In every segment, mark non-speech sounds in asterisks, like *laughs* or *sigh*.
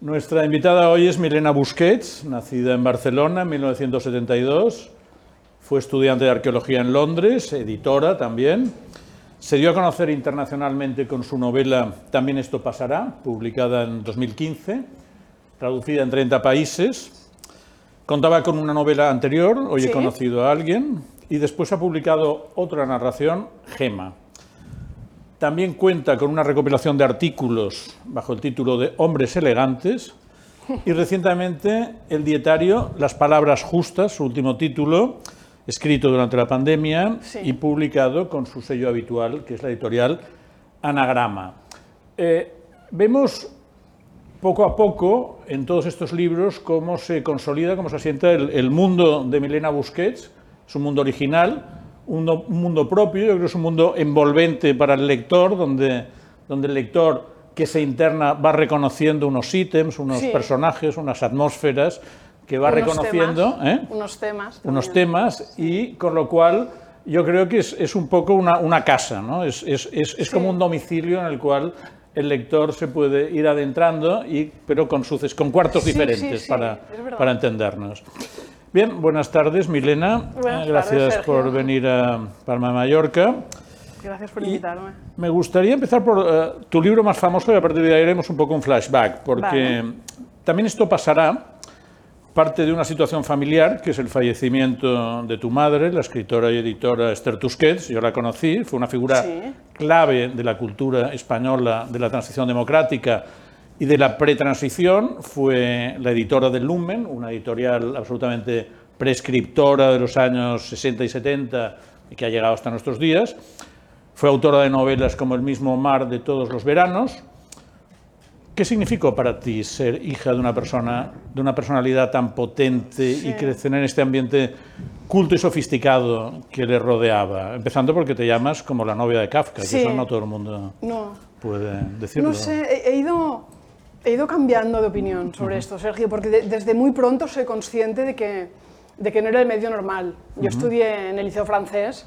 Nuestra invitada hoy es Milena Busquets, nacida en Barcelona en 1972. Fue estudiante de arqueología en Londres, editora también. Se dio a conocer internacionalmente con su novela También esto pasará, publicada en 2015, traducida en 30 países. Contaba con una novela anterior, Hoy he conocido a alguien, y después ha publicado otra narración, Gema. También cuenta con una recopilación de artículos bajo el título de Hombres elegantes y recientemente el dietario Las palabras justas, su último título, escrito durante la pandemia y publicado con su sello habitual, que es la editorial Anagrama. Eh, vemos poco a poco en todos estos libros cómo se consolida, cómo se asienta el, el mundo de Milena Busquets, su mundo original, un, mundo propio, yo creo que es un mundo envolvente para el lector, donde, donde el lector que se interna va reconociendo unos ítems, unos personajes, unas atmósferas, que va reconociendo ¿eh? unos temas, unos temas y con lo cual yo creo que es, es un poco una, una casa, ¿no? es, es, es como un domicilio en el cual el lector se puede ir adentrando, y, pero con, suces, con cuartos diferentes para, para entendernos. Bien, buenas tardes, Milena. Gracias por venir a Palma de Mallorca. Gracias por invitarme. me gustaría empezar por eh, tu libro más famoso y a partir de ahí haremos un poco un flashback, porque también esto pasará parte de una situación familiar, que es el fallecimiento de tu madre, la escritora y editora Esther Tusquets. Yo la conocí, fue una figura clave de la cultura española de la transición democrática y de la pretransición fue la editora del Lumen, una editorial absolutamente prescriptora de los años 60 y 70 y que ha llegado hasta nuestros días. Fue autora de novelas como El mismo mar de todos los veranos. ¿Qué significó para ti ser hija de una persona, de una personalidad tan potente y crecer en este ambiente culto y sofisticado que le rodeaba? Empezando porque te llamas como la novia de Kafka, que eso no todo el mundo puede decirlo. No sé, he ido He ido cambiando de opinión sobre esto, Sergio, porque desde muy pronto soy consciente de que, de que no era el medio normal. Yo estudié en el Liceo Francés,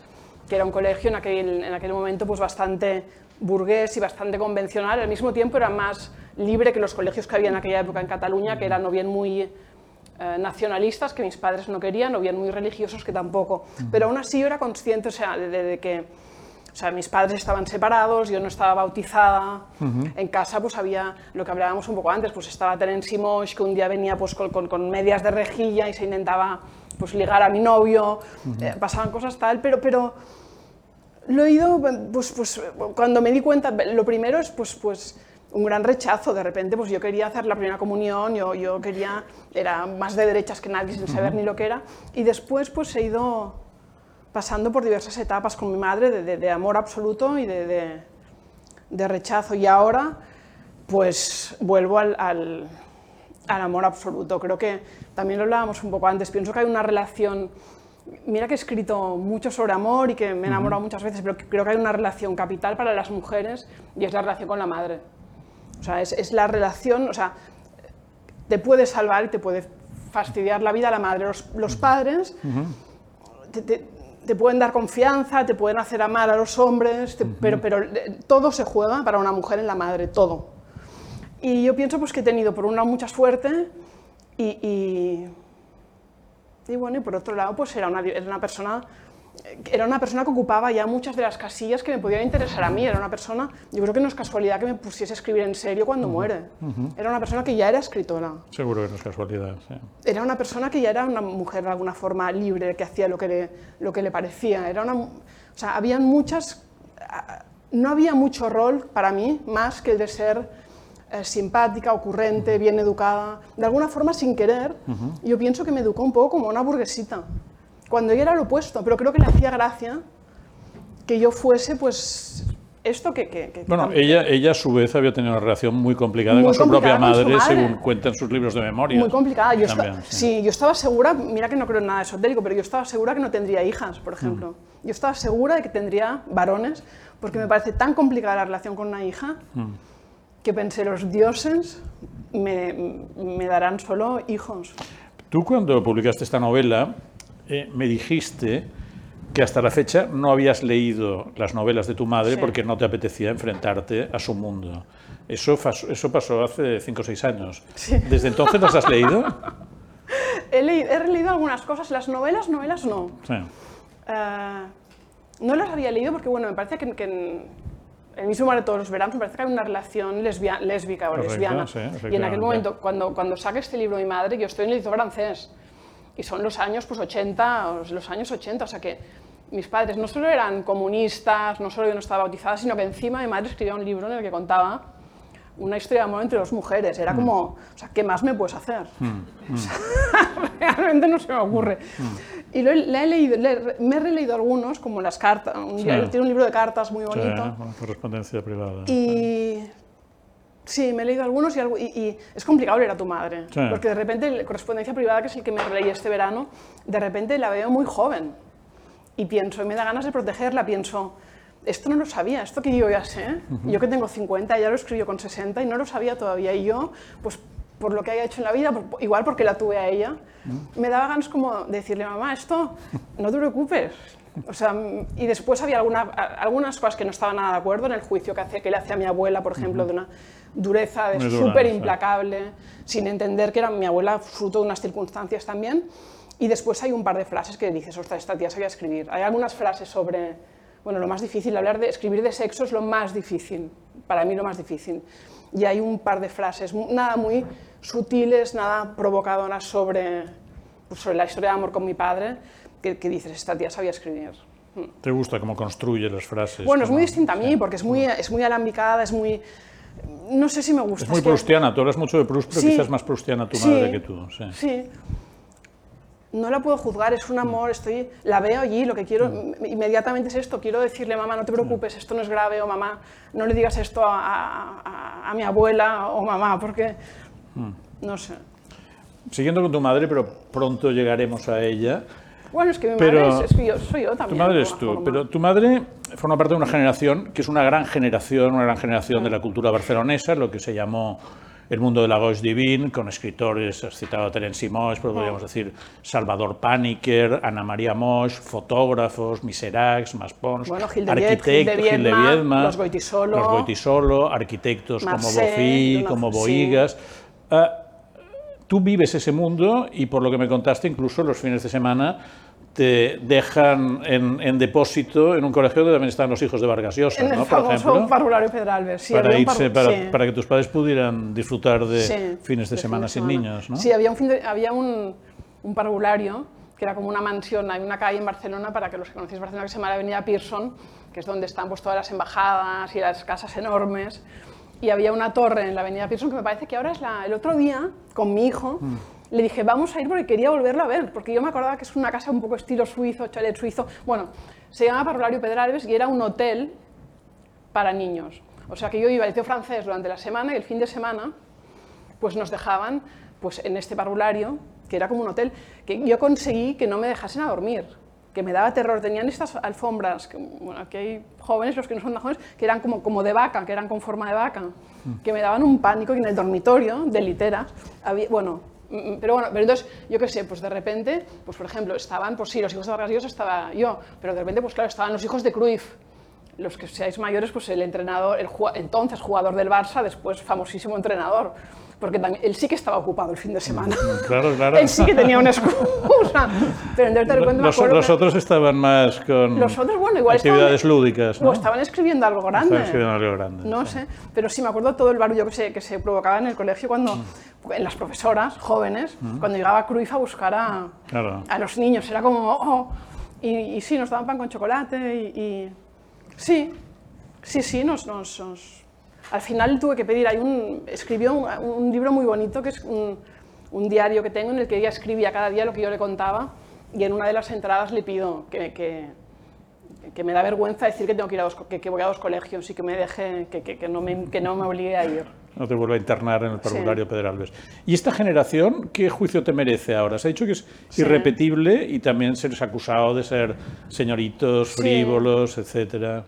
que era un colegio en aquel, en aquel momento pues bastante burgués y bastante convencional. Al mismo tiempo era más libre que los colegios que había en aquella época en Cataluña, que eran o bien muy eh, nacionalistas, que mis padres no querían, o bien muy religiosos, que tampoco. Pero aún así yo era consciente o sea, de que o sea, mis padres estaban separados, yo no estaba bautizada. En casa pues había lo que hablábamos un poco antes, pues estaba Terence Mosh, que un día venía pues con, con, medias de rejilla y se intentaba pues ligar a mi novio. Eh, pasaban cosas tal, pero, pero lo he ido, pues, pues cuando me di cuenta, lo primero es pues, pues un gran rechazo. De repente pues yo quería hacer la primera comunión, yo, yo quería, era más de derechas que nadie sin saber ni lo que era. Y después pues he ido pasando por diversas etapas con mi madre de, amor absoluto y de, rechazo. Y ahora, pues vuelvo al, amor absoluto. Creo que también lo hablábamos un poco antes. Pienso que hay una relación. Mira que he escrito mucho sobre amor y que me he enamorado muchas veces, pero creo que hay una relación capital para las mujeres y es la relación con la madre. O sea, es, la relación, o sea, te puede salvar y te puede fastidiar la vida la madre. Los, padres te pueden dar confianza, te pueden hacer amar a los hombres, pero, pero eh, todo se juega para una mujer en la madre, todo. Y yo pienso pues, que he tenido por un lado mucha suerte y, y, bueno, y por otro lado pues era una, era una persona era una persona que ocupaba ya muchas de las casillas que me podían interesar a mí. Era una persona, yo creo que no es casualidad que me pusiese a escribir en serio cuando muere. Era una persona que ya era escritora. Seguro que no es casualidad, sí. Era una persona que ya era una mujer de alguna forma libre, que hacía lo que le, lo que le parecía. Era una, o sea, habían muchas... No había mucho rol para mí más que el de ser eh, simpática, ocurrente, bien educada. De alguna forma, sin querer, yo pienso que me educó un poco como una burguesita cuando ella era lo opuesto, pero creo que le hacía gracia que yo fuese, pues, esto que... que, bueno, ella, ella a su vez había tenido una relación muy complicada con su propia madre, según cuentan sus libros de memoria. Muy complicada. Yo sí. yo estaba segura, mira que no creo en nada esotérico, pero yo estaba segura que no tendría hijas, por ejemplo. Mm. Yo estaba segura de que tendría varones, porque me parece tan complicada la relación con una hija, mm. que pensé, los dioses me, me darán solo hijos. Tú cuando publicaste esta novela, eh, me dijiste que hasta la fecha no habías leído las novelas de tu madre porque no te apetecía enfrentarte a su mundo. Eso, eso pasó hace 5 o 6 años. ¿Desde entonces las has leído? *laughs* he, leído, algunas cosas, las novelas, novelas no. Eh, no las había leído porque, bueno, me parece que, en el mismo mar de todos los veranos me parece que hay una relación lésbica o lesbiana. y en aquel momento, cuando, cuando saca este libro mi madre, yo estoy en el liceo francés y son los años pues 80, los años 80, o sea que mis padres no solo eran comunistas, no solo yo no estaba bautizada, sino que encima mi madre escribía un libro en el que contaba una historia de amor entre dos mujeres. Era como, o sea, ¿qué más me puedes hacer? Mm, mm. *laughs* *laughs* realmente no se me ocurre. Mm. Y lo, le he leído, me he releído algunos, como las cartas, tiene un libro de cartas muy bonito. Sí, correspondencia privada. Y sí, me he leído algunos y, y, es complicado leer a tu madre, porque de repente la correspondencia privada, que es el que me releí este verano, de repente la veo muy joven. Y pienso, y me da ganas de protegerla, pienso, esto no lo sabía, esto que yo ya sé, yo que tengo 50, ya lo escribió con 60 y no lo sabía todavía, y yo, pues por lo que haya hecho en la vida, igual porque la tuve a ella, me daba ganas como de decirle, mamá, esto no te preocupes. O sea, y después había alguna, algunas cosas que no estaba nada de acuerdo en el juicio que, hace, que le hacía a mi abuela, por ejemplo, de una dureza súper implacable, sin entender que era mi abuela fruto de unas circunstancias también. Y después hay un par de frases que dices, ostras, esta tía sabía escribir. Hay algunas frases sobre, bueno, lo más difícil, hablar de escribir de sexo es lo más difícil, para mí lo más difícil. Y hay un par de frases, nada muy sutiles, nada provocadoras sobre, pues, sobre la historia de amor con mi padre, que, dices, esta tía sabía escribir. ¿Te gusta cómo construye las frases? Bueno, es muy distinta a mí, porque es muy, es muy alambicada, es muy... No sé si me gusta. Es muy prustiana, tú hablas mucho de Proust, pero quizás más prustiana tu madre que tú. Sí. sí no la puedo juzgar, es un amor, estoy, la veo allí, lo que quiero mm. inmediatamente es esto, quiero decirle, mamá, no te preocupes, esto no es grave, o mamá, no le digas esto a, mi abuela, o mamá, porque, mm. no sé. Siguiendo con tu madre, pero pronto llegaremos a ella. Bueno, es que mi madre es, yo, soy yo también. Tu madre es tú, pero tu madre forma parte de una generación que es una gran generación, una gran generación de la cultura barcelonesa, lo que se llamó el mundo de la gauche divine, con escritores, has citado a Terence Moix, pero podríamos decir Salvador Paniker, Ana María Moix, fotógrafos, Miseracs, Maspons, arquitectos, Gil de Viedma, los Goitisolo, los Goitisolo arquitectos como Bofill, como Boigas. Ah, tú vives ese mundo y por lo que me contaste, incluso los fines de semana te dejan en, depósito en un colegio donde también están los hijos de Vargas Llosa, ¿no? Por ejemplo, parvulario Pedralbes. Sí, para, irse, para, que tus padres pudieran disfrutar de fines de, semana sin niños, ¿no? Sí, había un, había un, un, parvulario que era como una mansión, hay una calle en Barcelona, para que los que conocéis Barcelona, que se llama la Avenida Pearson, que es donde están pues, todas las embajadas y las casas enormes. Y había una torre en la Avenida Pearson que me parece que ahora es la, el otro día, con mi hijo, mm le dije, vamos a ir porque quería volverlo a ver, porque yo me acordaba que es una casa un poco estilo suizo, chalet suizo. Bueno, se llama Parvulario Pedralbes y era un hotel para niños. O sea que yo iba al liceo francés durante la semana y el fin de semana pues nos dejaban pues, en este parvulario, que era como un hotel, que yo conseguí que no me dejasen a dormir, que me daba terror. Tenían estas alfombras, que, bueno, aquí hay jóvenes, los que no son tan jóvenes, que eran como, como de vaca, que eran con forma de vaca, que me daban un pánico y en el dormitorio de literas había, bueno, pero bueno, pero entonces, yo qué sé, pues de repente, pues por ejemplo, estaban, pues sí, los hijos de Vargas Llosa estaba yo, pero de repente, pues claro, estaban los hijos de Cruyff, los que seáis mayores, pues el entrenador, el entonces jugador del Barça, después famosísimo entrenador, porque también, él sí que estaba ocupado el fin de semana. Mm, claro, claro. *laughs* él sí que tenía una excusa. Pero entonces de repente los, los otros estaban más con los otros, bueno, igual actividades lúdicas, ¿no? O estaban escribiendo algo grande. Estaban escribiendo algo grande. No sé, pero sí me acuerdo todo el barullo que se, que se provocaba en el colegio cuando, mm. en las profesoras jóvenes, mm. cuando llegaba Cruyff a buscar a, a los niños. Era como, oh, y, sí, nos daban pan con chocolate y, sí, sí, sí, nos, nos, nos al final tuve que pedir, hay un, escribió un, libro muy bonito que es un, diario que tengo en el que ella escribía cada día lo que yo le contaba y en una de las entradas le pido que, que, me da vergüenza decir que, tengo que, ir a dos, que, voy a dos colegios y que me deje, que, no, me, que no me obligue a ir. No te vuelva a internar en el parvulario Pedralbes. ¿Y esta generación qué juicio te merece ahora? Se ha dicho que es irrepetible y también se les ha acusado de ser señoritos, frívolos, etcétera.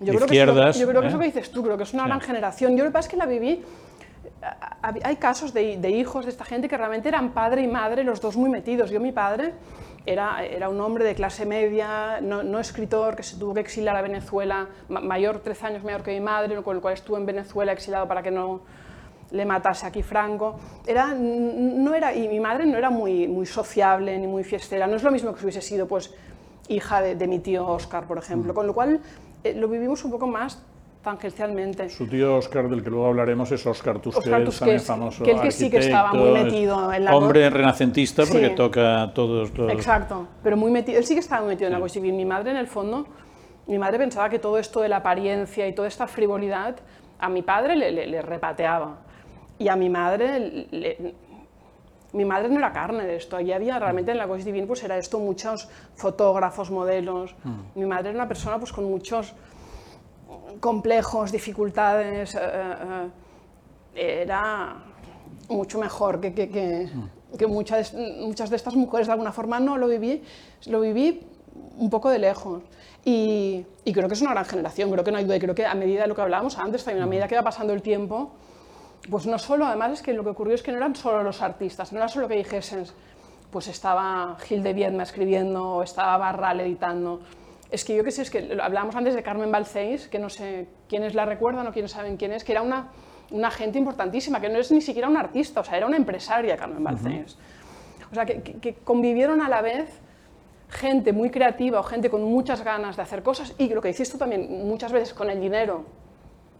Yo creo, que yo creo que eso ¿eh? que dices tú, creo que es una gran generación. Yo lo que pasa es que la viví. Hay casos de, hijos de esta gente que realmente eran padre y madre, los dos muy metidos. Yo, mi padre, era, era un hombre de clase media, no, no escritor, que se tuvo que exiliar a Venezuela, ma- mayor, 13 años mayor que mi madre, con el cual estuvo en Venezuela exiliado para que no le matase aquí Franco. Era, no era, y mi madre no era muy, muy sociable ni muy fiestera, no es lo mismo que si hubiese sido pues, hija de, de mi tío Oscar, por ejemplo, con lo cual eh, lo vivimos un poco más tangencialmente. Su tío Oscar, del que luego hablaremos, es Oscar Tusquets, Oscar Tusquets, famoso que él que sí que estaba muy metido en la Hombre renacentista porque Sí. toca todos los... Exacto, pero muy metido, él sí que estaba muy metido en la cosa civil. Mi madre, en el fondo, mi madre pensaba que todo esto de la apariencia y toda esta frivolidad a mi padre le, le- le repateaba. Y a mi madre, le- mi madre no era carne de esto. Allí había realmente en la Cosa Divine, pues era esto, muchos fotógrafos, modelos. Mi madre era una persona pues con muchos complejos, dificultades. eh, eh, era mucho mejor que, que, que, que muchas, muchas de estas mujeres, de alguna forma, no lo viví, lo viví un poco de lejos. Y, y creo que es una gran generación, creo que no hay duda, y creo que a medida de lo que hablábamos antes, también a medida que va pasando el tiempo, pues no solo, además es que lo que ocurrió es que no eran solo los artistas, no era solo que dijesen, pues estaba Gil de Viedma escribiendo, o estaba Barral editando. Es que yo qué sé, es que hablábamos antes de Carmen Balcells, que no sé quiénes la recuerdan o quiénes saben quién es, que era una, una gente importantísima, que no es ni siquiera una artista, o sea, era una empresaria Carmen Balcells. O sea, que, que- que convivieron a la vez gente muy creativa o gente con muchas ganas de hacer cosas y lo que hiciste tú también muchas veces con el dinero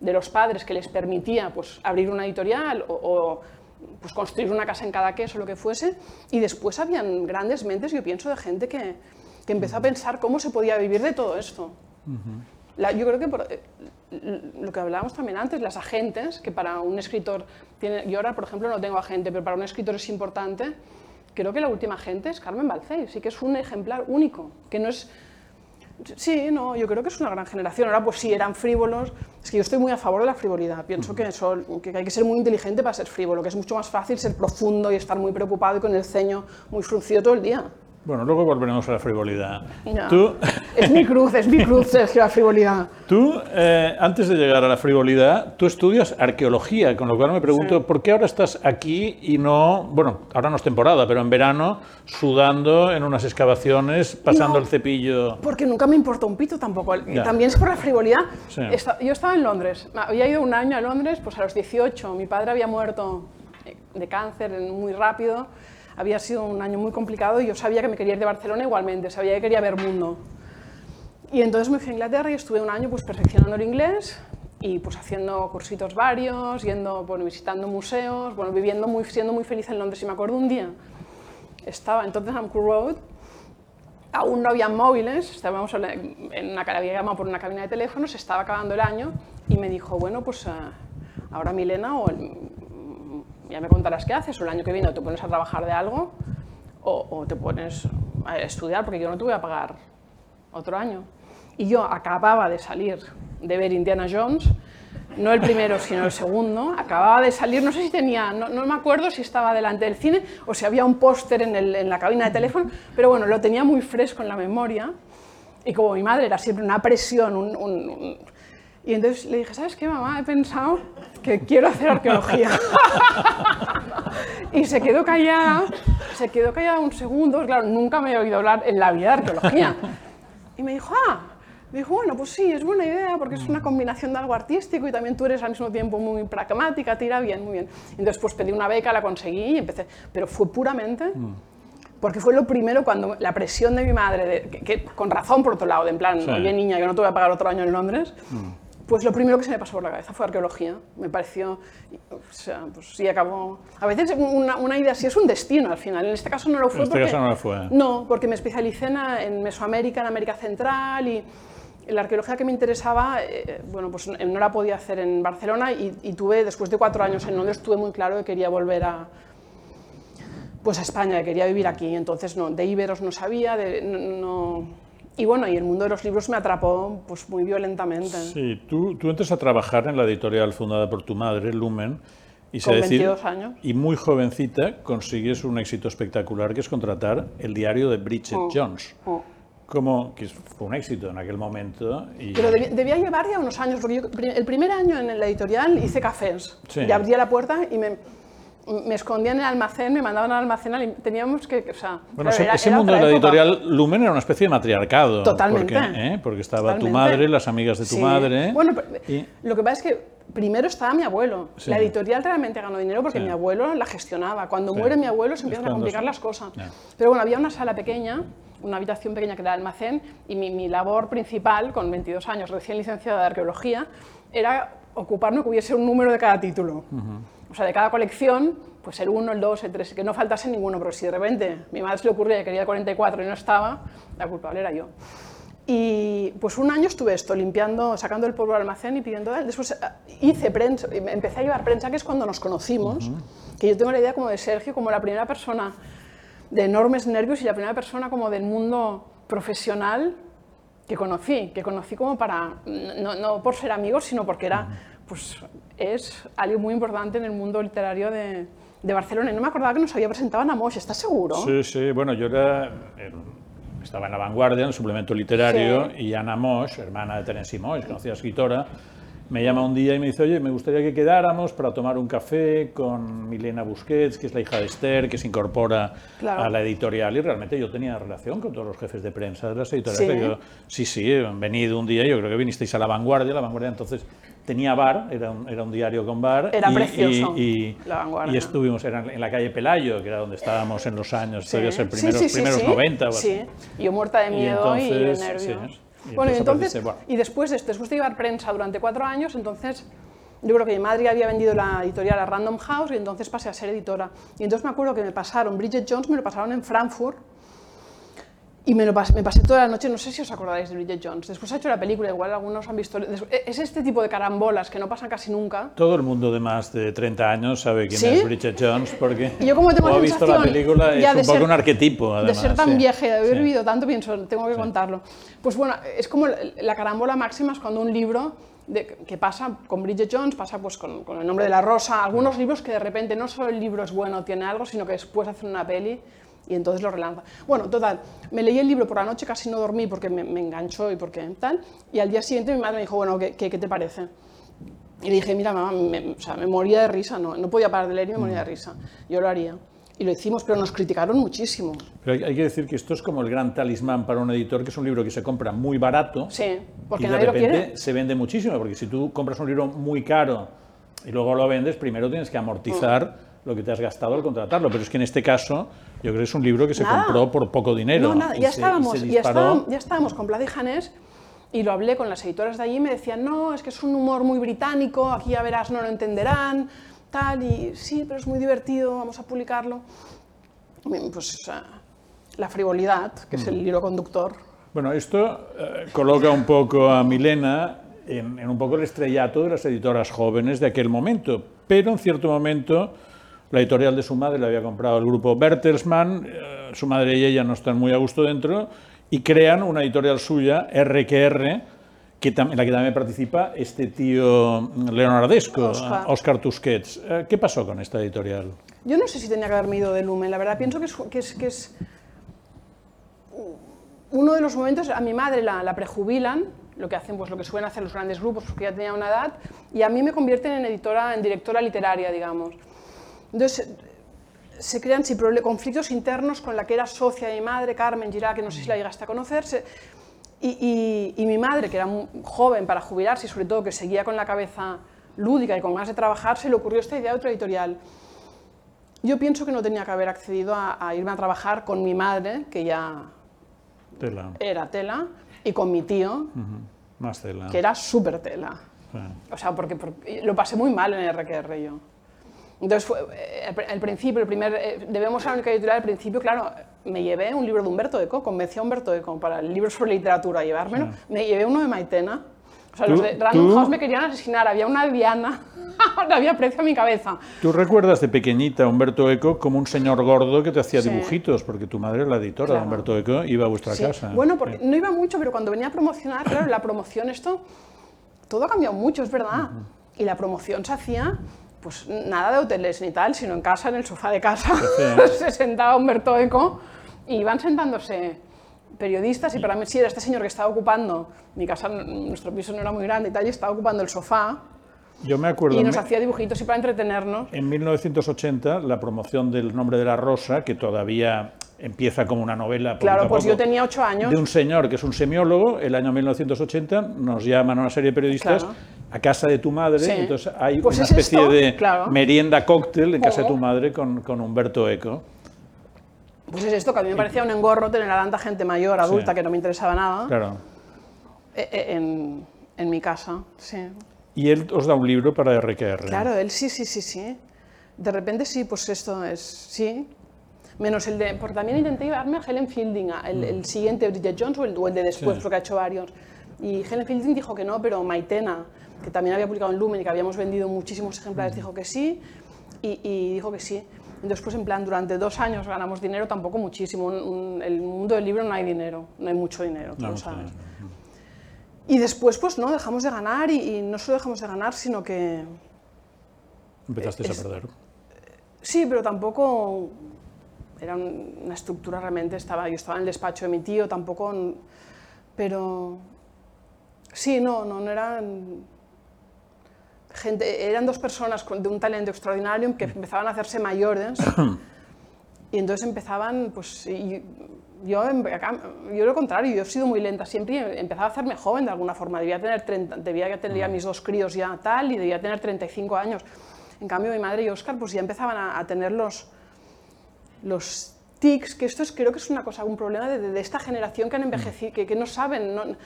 de los padres que les permitía pues, abrir una editorial o, o, pues, construir una casa en cada queso o lo que fuese. Y después habían grandes mentes, yo pienso, de gente que, que empezó a pensar cómo se podía vivir de todo esto. La- yo creo que por- eh, lo que hablábamos también antes, las agentes, que para un escritor, tiene, yo ahora por ejemplo no tengo agente, pero para un escritor es importante, creo que la última agente es Carmen Balcells, sí que es un ejemplar único, que no es... Sí, no, yo creo que es una gran generación. Ahora, pues sí, eran frívolos. Es que yo estoy muy a favor de la frivolidad. Pienso que, eso, hay que ser muy inteligente para ser frívolo, que es mucho más fácil ser profundo y estar muy preocupado y con el ceño muy fruncido todo el día. Bueno, luego volveremos a la frivolidad. Tú, Es mi cruz, es mi cruz, Sergio, la frivolidad. *laughs* tú eh, antes de llegar a la frivolidad, tú estudias arqueología, con lo cual me pregunto, Sí. ¿por qué ahora estás aquí y no, bueno, ahora no es temporada, pero en verano, sudando en unas excavaciones, pasando No. el cepillo? Porque nunca me importó un pito tampoco. Ya. También es por la frivolidad. Sí. Yo estaba en Londres, había ido un año a Londres, pues a los 18. Mi padre había muerto de cáncer muy rápido. Había sido un año muy complicado y yo sabía que me quería ir de Barcelona igualmente, sabía que quería ver mundo. Y entonces me fui a Inglaterra y estuve un año pues perfeccionando el inglés y pues haciendo cursitos varios, yendo, visitando museos, viviendo muy, siendo muy feliz en Londres. Y me acuerdo un día, estaba en Tottenham Road aún no había móviles, estábamos en una, había llamado por una cabina de teléfono, se estaba acabando el año y me dijo, bueno, pues eh, ahora Milena, o el- ya me contarás qué haces, o el año que viene o te pones a trabajar de algo o, te pones a estudiar porque yo no te voy a pagar otro año. Y yo acababa de salir de ver Indiana Jones, no el primero, sino el segundo, acababa de salir, no sé si tenía, no, me acuerdo si estaba delante del cine o si había un póster en, la cabina de teléfono, pero bueno, lo tenía muy fresco en la memoria. Y como mi madre era siempre una presión, y entonces le dije, ¿sabes qué, mamá? He pensado que quiero hacer arqueología. y se quedó callada, se quedó callada un segundo, claro, nunca me he oído hablar en la vida de arqueología. Y me dijo, ah, me dijo, bueno, pues sí, es buena idea porque es una combinación de algo artístico y también tú eres al mismo tiempo muy pragmática, tira bien, muy bien. Entonces pues pedí una beca, la conseguí y empecé, pero fue puramente porque fue lo primero cuando la presión de mi madre, de- que, que con razón por otro lado, de en plan, Sí. oye niña, yo no te voy a pagar otro año en Londres, pues lo primero que se me pasó por la cabeza fue arqueología. Me pareció, o sea, pues sí, acabó... A veces una, una idea así es un destino al final, en este caso no lo fue En este porque... caso no lo fue. No, porque me especialicé en, en Mesoamérica, en América Central y la arqueología que me interesaba, eh, bueno, pues no la podía hacer en Barcelona y, y tuve, después de cuatro años en Londres, tuve muy claro que quería volver a, pues a España, que quería vivir aquí. Entonces, no, de íberos no sabía, de, no, no- y bueno, y el mundo de los libros me atrapó pues muy violentamente. Sí, tú, tú entras a trabajar en la editorial fundada por tu madre, Lumen, y Con sé decir, 22 años. y muy jovencita consigues un éxito espectacular que es contratar el diario de Bridget Oh. Jones, Oh. como que fue un éxito en aquel momento. Y, Pero debía, debía llevar ya unos años, porque yo el primer año en la editorial hice cafés. Sí. Y abría la puerta y me, me escondía en el almacén, me mandaban al almacén, lim- teníamos que, o sea, Bueno, claro, ese, era- ese era mundo de la editorial Lumen era una especie de matriarcado. Totalmente. Porque, ¿eh? porque estaba tu madre, las amigas de tu Sí. madre. Bueno, pero- y- lo que pasa es que primero estaba mi abuelo. Sí. La editorial realmente ganó dinero porque Sí. mi abuelo la gestionaba. Cuando muere mi abuelo se empiezan a complicar las cosas. Pero bueno, había una sala pequeña, una habitación pequeña que era el almacén y mi, mi labor principal, con 22 años, recién licenciada de arqueología, era ocuparme que hubiese un número de cada título. O sea, de cada colección, pues el 1, el 2, el 3, que no faltase ninguno, pero si de repente mi madre se le ocurría que quería el 44 y no estaba, la culpable era yo. Y pues un año estuve esto, limpiando, sacando el polvo del almacén y pidiendo. Después eh, hice prensa, empecé a llevar prensa, que es cuando nos conocimos. Que yo tengo la idea como de Sergio, como la primera persona de enormes nervios y la primera persona como del mundo profesional que conocí, que conocí como para, no, no por ser amigos, sino porque era, pues es alguien muy importante en el mundo literario de, de Barcelona. Y no me acordaba que nos había presentado a Moix, ¿estás seguro? Sí, sí, bueno, yo era, eh, estaba en La Vanguardia, en el suplemento literario, Sí. y Ana Moix, hermana de Tennessee Moix, conocida escritora, me llama un día y me dice, oye, me gustaría que quedáramos para tomar un café con Milena Busquets, que es la hija de Esther, que se incorpora Claro. a la editorial, y realmente yo tenía relación con todos los jefes de prensa de las editoriales. Sí. Yo, sí, sí, he venido un día, yo creo que vinisteis a La Vanguardia, La Vanguardia entonces tenía bar, era un, era un diario con bar. Era y- precioso, y- y- La Vanguardia. y estuvimos era en la calle Pelayo, que era donde estábamos en los años, Sí. Sí, primeros, sí, sí, primeros sí. 90 o así. Sí, yo muerta de Y miedo y, de entonces, nervios. sí, y bueno, y entonces entonces, aparece, bueno. y después de esto, después de llevar prensa durante cuatro años, entonces yo creo que mi madre había vendido la editorial a Random House y entonces pasé a ser editora. Y entonces me acuerdo que me pasaron, Bridget Jones me lo pasaron en Frankfurt y me, lo pas- me pasé toda la noche, no sé si os acordáis de Bridget Jones. Después ha hecho la película, igual algunos han visto. des- Es este tipo de carambolas que no pasan casi nunca. Todo el mundo de más de 30 años sabe quién ¿Sí? es Bridget Jones, porque Y yo como tengo *laughs* o ha visto la película, es un poco ser- un arquetipo, además. de ser tan sí. vieja y de haber Sí. vivido tanto, pienso, tengo que contarlo. Pues bueno, es como la, la carambola máxima es cuando un libro de- que pasa con Bridget Jones, pasa pues con, con El nombre de la rosa, algunos libros que de repente no solo el libro es bueno, tiene algo, sino que después hacen una peli y entonces lo relanza. Bueno, total, me leí el libro por la noche, casi no dormí porque me, me enganchó y porque tal, y al día siguiente mi madre me dijo, bueno, ¿qué, qué, qué te parece? Y le dije, mira, mamá, me, o sea, me moría de risa, no, no podía parar de leer y me moría de risa. Yo lo haría. Y lo hicimos, pero nos criticaron muchísimo. Pero hay, hay que decir que esto es como el gran talismán para un editor, que es un libro que se compra muy barato Sí, porque y de nadie lo repente quiere. se vende muchísimo, porque si tú compras un libro muy caro y luego lo vendes, primero tienes que amortizar lo que te has gastado al contratarlo. Pero es que en este caso, yo creo que es un libro que se Nada. compró por poco dinero. No, nada, ya se- estábamos, ya, estábamos, ya estábamos con Plaza y Janés y lo hablé con las editoras de allí y me decían, no, es que es un humor muy británico, aquí ya verás, no lo entenderán, tal, y sí, pero es muy divertido, vamos a publicarlo. Pues sea, la frivolidad, que es Mm. el hilo conductor. Bueno, esto eh, coloca un poco a Milena en, en un poco el estrellato de las editoras jóvenes de aquel momento, pero en cierto momento la editorial de su madre le había comprado el grupo Bertelsmann, eh, su madre y ella no están muy a gusto dentro, y crean una editorial suya, RQR, que en la que también participa este tío leonardesco, Oscar. Oscar Tusquets. Eh, ¿Qué pasó con esta editorial? Yo no sé si tenía que haberme ido de Lumen, la verdad pienso que es, que es, que es uno de los momentos, a mi madre la, la prejubilan, lo que hacen, pues lo que suelen hacer los grandes grupos, porque ya tenía una edad, y a mí me convierten en editora, en directora literaria, digamos. Entonces, se crean sí, conflictos internos con la que era socia de mi madre, Carmen Girá, que no sé si la llegaste a conocerse, y, y- y mi madre, que era muy joven para jubilarse y sobre todo que seguía con la cabeza lúdica y con ganas de trabajar, se le ocurrió esta idea de otra editorial. Yo pienso que no tenía que haber accedido a, a irme a trabajar con mi madre, que ya Tela. era tela, y con mi tío, Ujú, Más tela. que era súper tela. Sí. O sea, porque, porque lo pasé muy mal en RQR yo. Entonces, fue, eh, el principio, el primer, eh, debemos editorial, al principio, claro, me llevé un libro de Humberto Eco, convencí a Humberto Eco para el libro sobre literatura, llevármelo, me llevé uno de Maitena. O sea, los de Random House me querían asesinar, había una Diana, *laughs* no había precio a mi cabeza. ¿Tú recuerdas de pequeñita a Humberto Eco como un señor gordo que te hacía Sí. dibujitos? Porque tu madre, la editora de Claro. Humberto Eco, iba a vuestra Sí. casa. Bueno, porque no iba mucho, pero cuando venía a promocionar, claro, la promoción, esto, todo ha cambiado mucho, es verdad. Y la promoción se hacía, pues nada de hoteles ni tal, sino en casa, en el sofá de casa. *laughs* se sentaba Humberto Eco y iban sentándose periodistas y para mí sí era este señor que estaba ocupando, mi casa, nuestro piso no era muy grande y tal, y estaba ocupando el sofá Yo me acuerdo. Y nos me- hacía dibujitos y para entretenernos. En 1980, la promoción del nombre de la rosa, que todavía empieza como una novela. Claro, pues poco, yo tenía ocho años. De un señor que es un semiólogo, el año 1980, nos llaman a una serie de periodistas Claro. A casa de tu madre, Sí. entonces hay Pues una es especie esto, de claro. merienda cóctel en casa de tu madre con, con Humberto Eco. Pues es esto, que a mí me parecía un engorro tener a tanta gente mayor, adulta, Sí. que no me interesaba nada, Claro. eh, eh, en, en mi casa. Sí. Y él os da un libro para RQR. Claro, él sí, sí, sí, sí. De repente sí, pues esto es, sí. Menos el de, porque también intenté llevarme a Helen Fielding, el, el siguiente Bridget Jones o el, o el de después, Sí. porque ha hecho varios. Y Helen Fielding dijo que no, pero Maitena, que también había publicado en Lumen y que habíamos vendido muchísimos ejemplares, dijo que sí, y, y dijo que sí. Después, en plan, durante dos años ganamos dinero, tampoco muchísimo. Un- el mundo del libro no hay dinero, no hay mucho dinero, tú No, lo no, sabes. no, Y después, pues no, dejamos de ganar y, y no solo dejamos de ganar, sino que Empezaste Es- a perder. Sí, pero tampoco era un- una estructura realmente, estaba, yo estaba en el despacho de mi tío, tampoco, pero sí, no, no, no eran gente, eran dos personas de un talento extraordinario que empezaban a hacerse mayores. *coughs* Y entonces empezaban, pues, y yo, yo lo contrario, yo he sido muy lenta siempre y empezaba a hacerme joven de alguna forma, debía tener, 30, debía tener ya mis dos críos ya tal y debía tener 35 años. En cambio, mi madre y Oscar pues ya empezaban a, a tener los, los tics, que esto es, creo que es una cosa, un problema de, de esta generación que han envejecido, que, que no saben, no-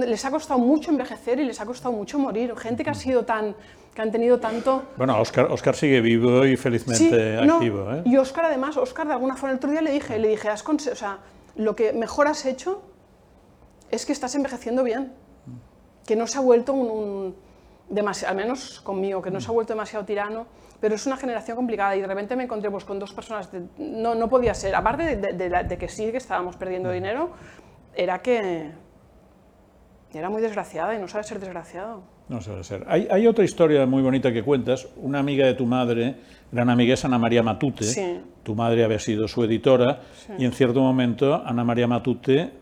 les ha costado mucho envejecer y les ha costado mucho morir. Gente que ha sido tan, que han tenido tanto... Bueno, Oscar, Oscar sigue vivo y felizmente activo. ¿eh? Y Oscar además, Oscar de alguna forma el otro día le dije, le dije, has o sea, lo que mejor has hecho es que estás envejeciendo bien, que no se ha vuelto un, un demasi- al menos conmigo, que no se ha vuelto demasiado tirano, pero es una generación complicada y de repente me encontré pues, con dos personas, de- no, no podía ser, aparte de, de- que sí que estábamos perdiendo dinero, era que era muy desgraciada y no sabe ser desgraciado. No suele ser. Hay, hay otra historia muy bonita que cuentas. Una amiga de tu madre, gran amiga es Ana María Matute. Sí. Tu madre había sido su editora y en cierto momento Ana María Matute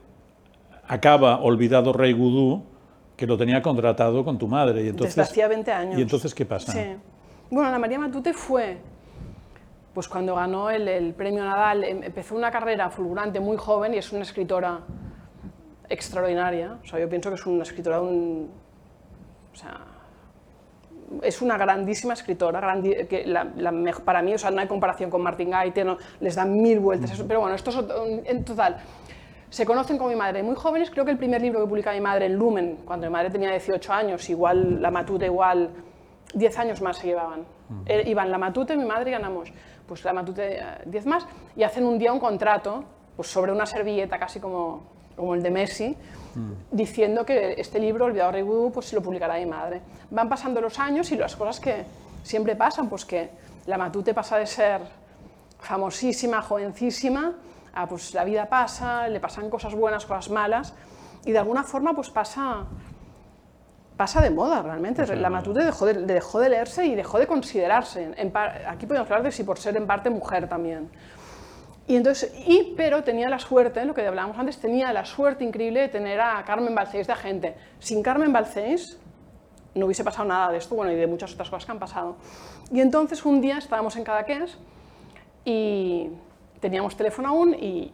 acaba Olvidado Rey Gudú, que lo tenía contratado con tu madre. Y entonces, Desde hacía 20 años. ¿Y entonces qué pasa? Sí. Bueno, Ana María Matute fue, pues cuando ganó el, el premio Nadal, em- empezó una carrera fulgurante muy joven y es una escritora extraordinaria. O sea, yo pienso que es una escritora, de un, o sea, es una grandísima escritora, grandi- que la- la mej- para mí, o sea, no hay comparación con Martin Gaite, no, les dan mil vueltas, pero bueno, esto es en total. Se conocen con mi madre muy jóvenes, creo que el primer libro que publica mi madre en Lumen, cuando mi madre tenía 18 años, igual la Matute, igual 10 años más se llevaban. Eh, Iban la Matute, mi madre y ganamos, pues la Matute eh, 10 más, y hacen un día un contrato, pues sobre una servilleta casi como, como el de Messi, diciendo que este libro, Olvidado Rey Vudú, pues se lo publicará mi madre. Van pasando los años y las cosas que siempre pasan, pues que la Matute pasa de ser famosísima, jovencísima, a pues la vida pasa, le pasan cosas buenas, cosas malas, y de alguna forma pues pasa, pasa de moda realmente. La. Matute dejó de, dejó de leerse y dejó de considerarse. En par- aquí podemos hablar de si por ser en parte mujer también. Y entonces, y, pero tenía la suerte, lo que hablábamos antes, tenía la suerte increíble de tener a Carmen Balcells de agente. Sin Carmen Balcells no hubiese pasado nada de esto, bueno, y de muchas otras cosas que han pasado. Y entonces un día estábamos en Cadaqués y teníamos teléfono aún y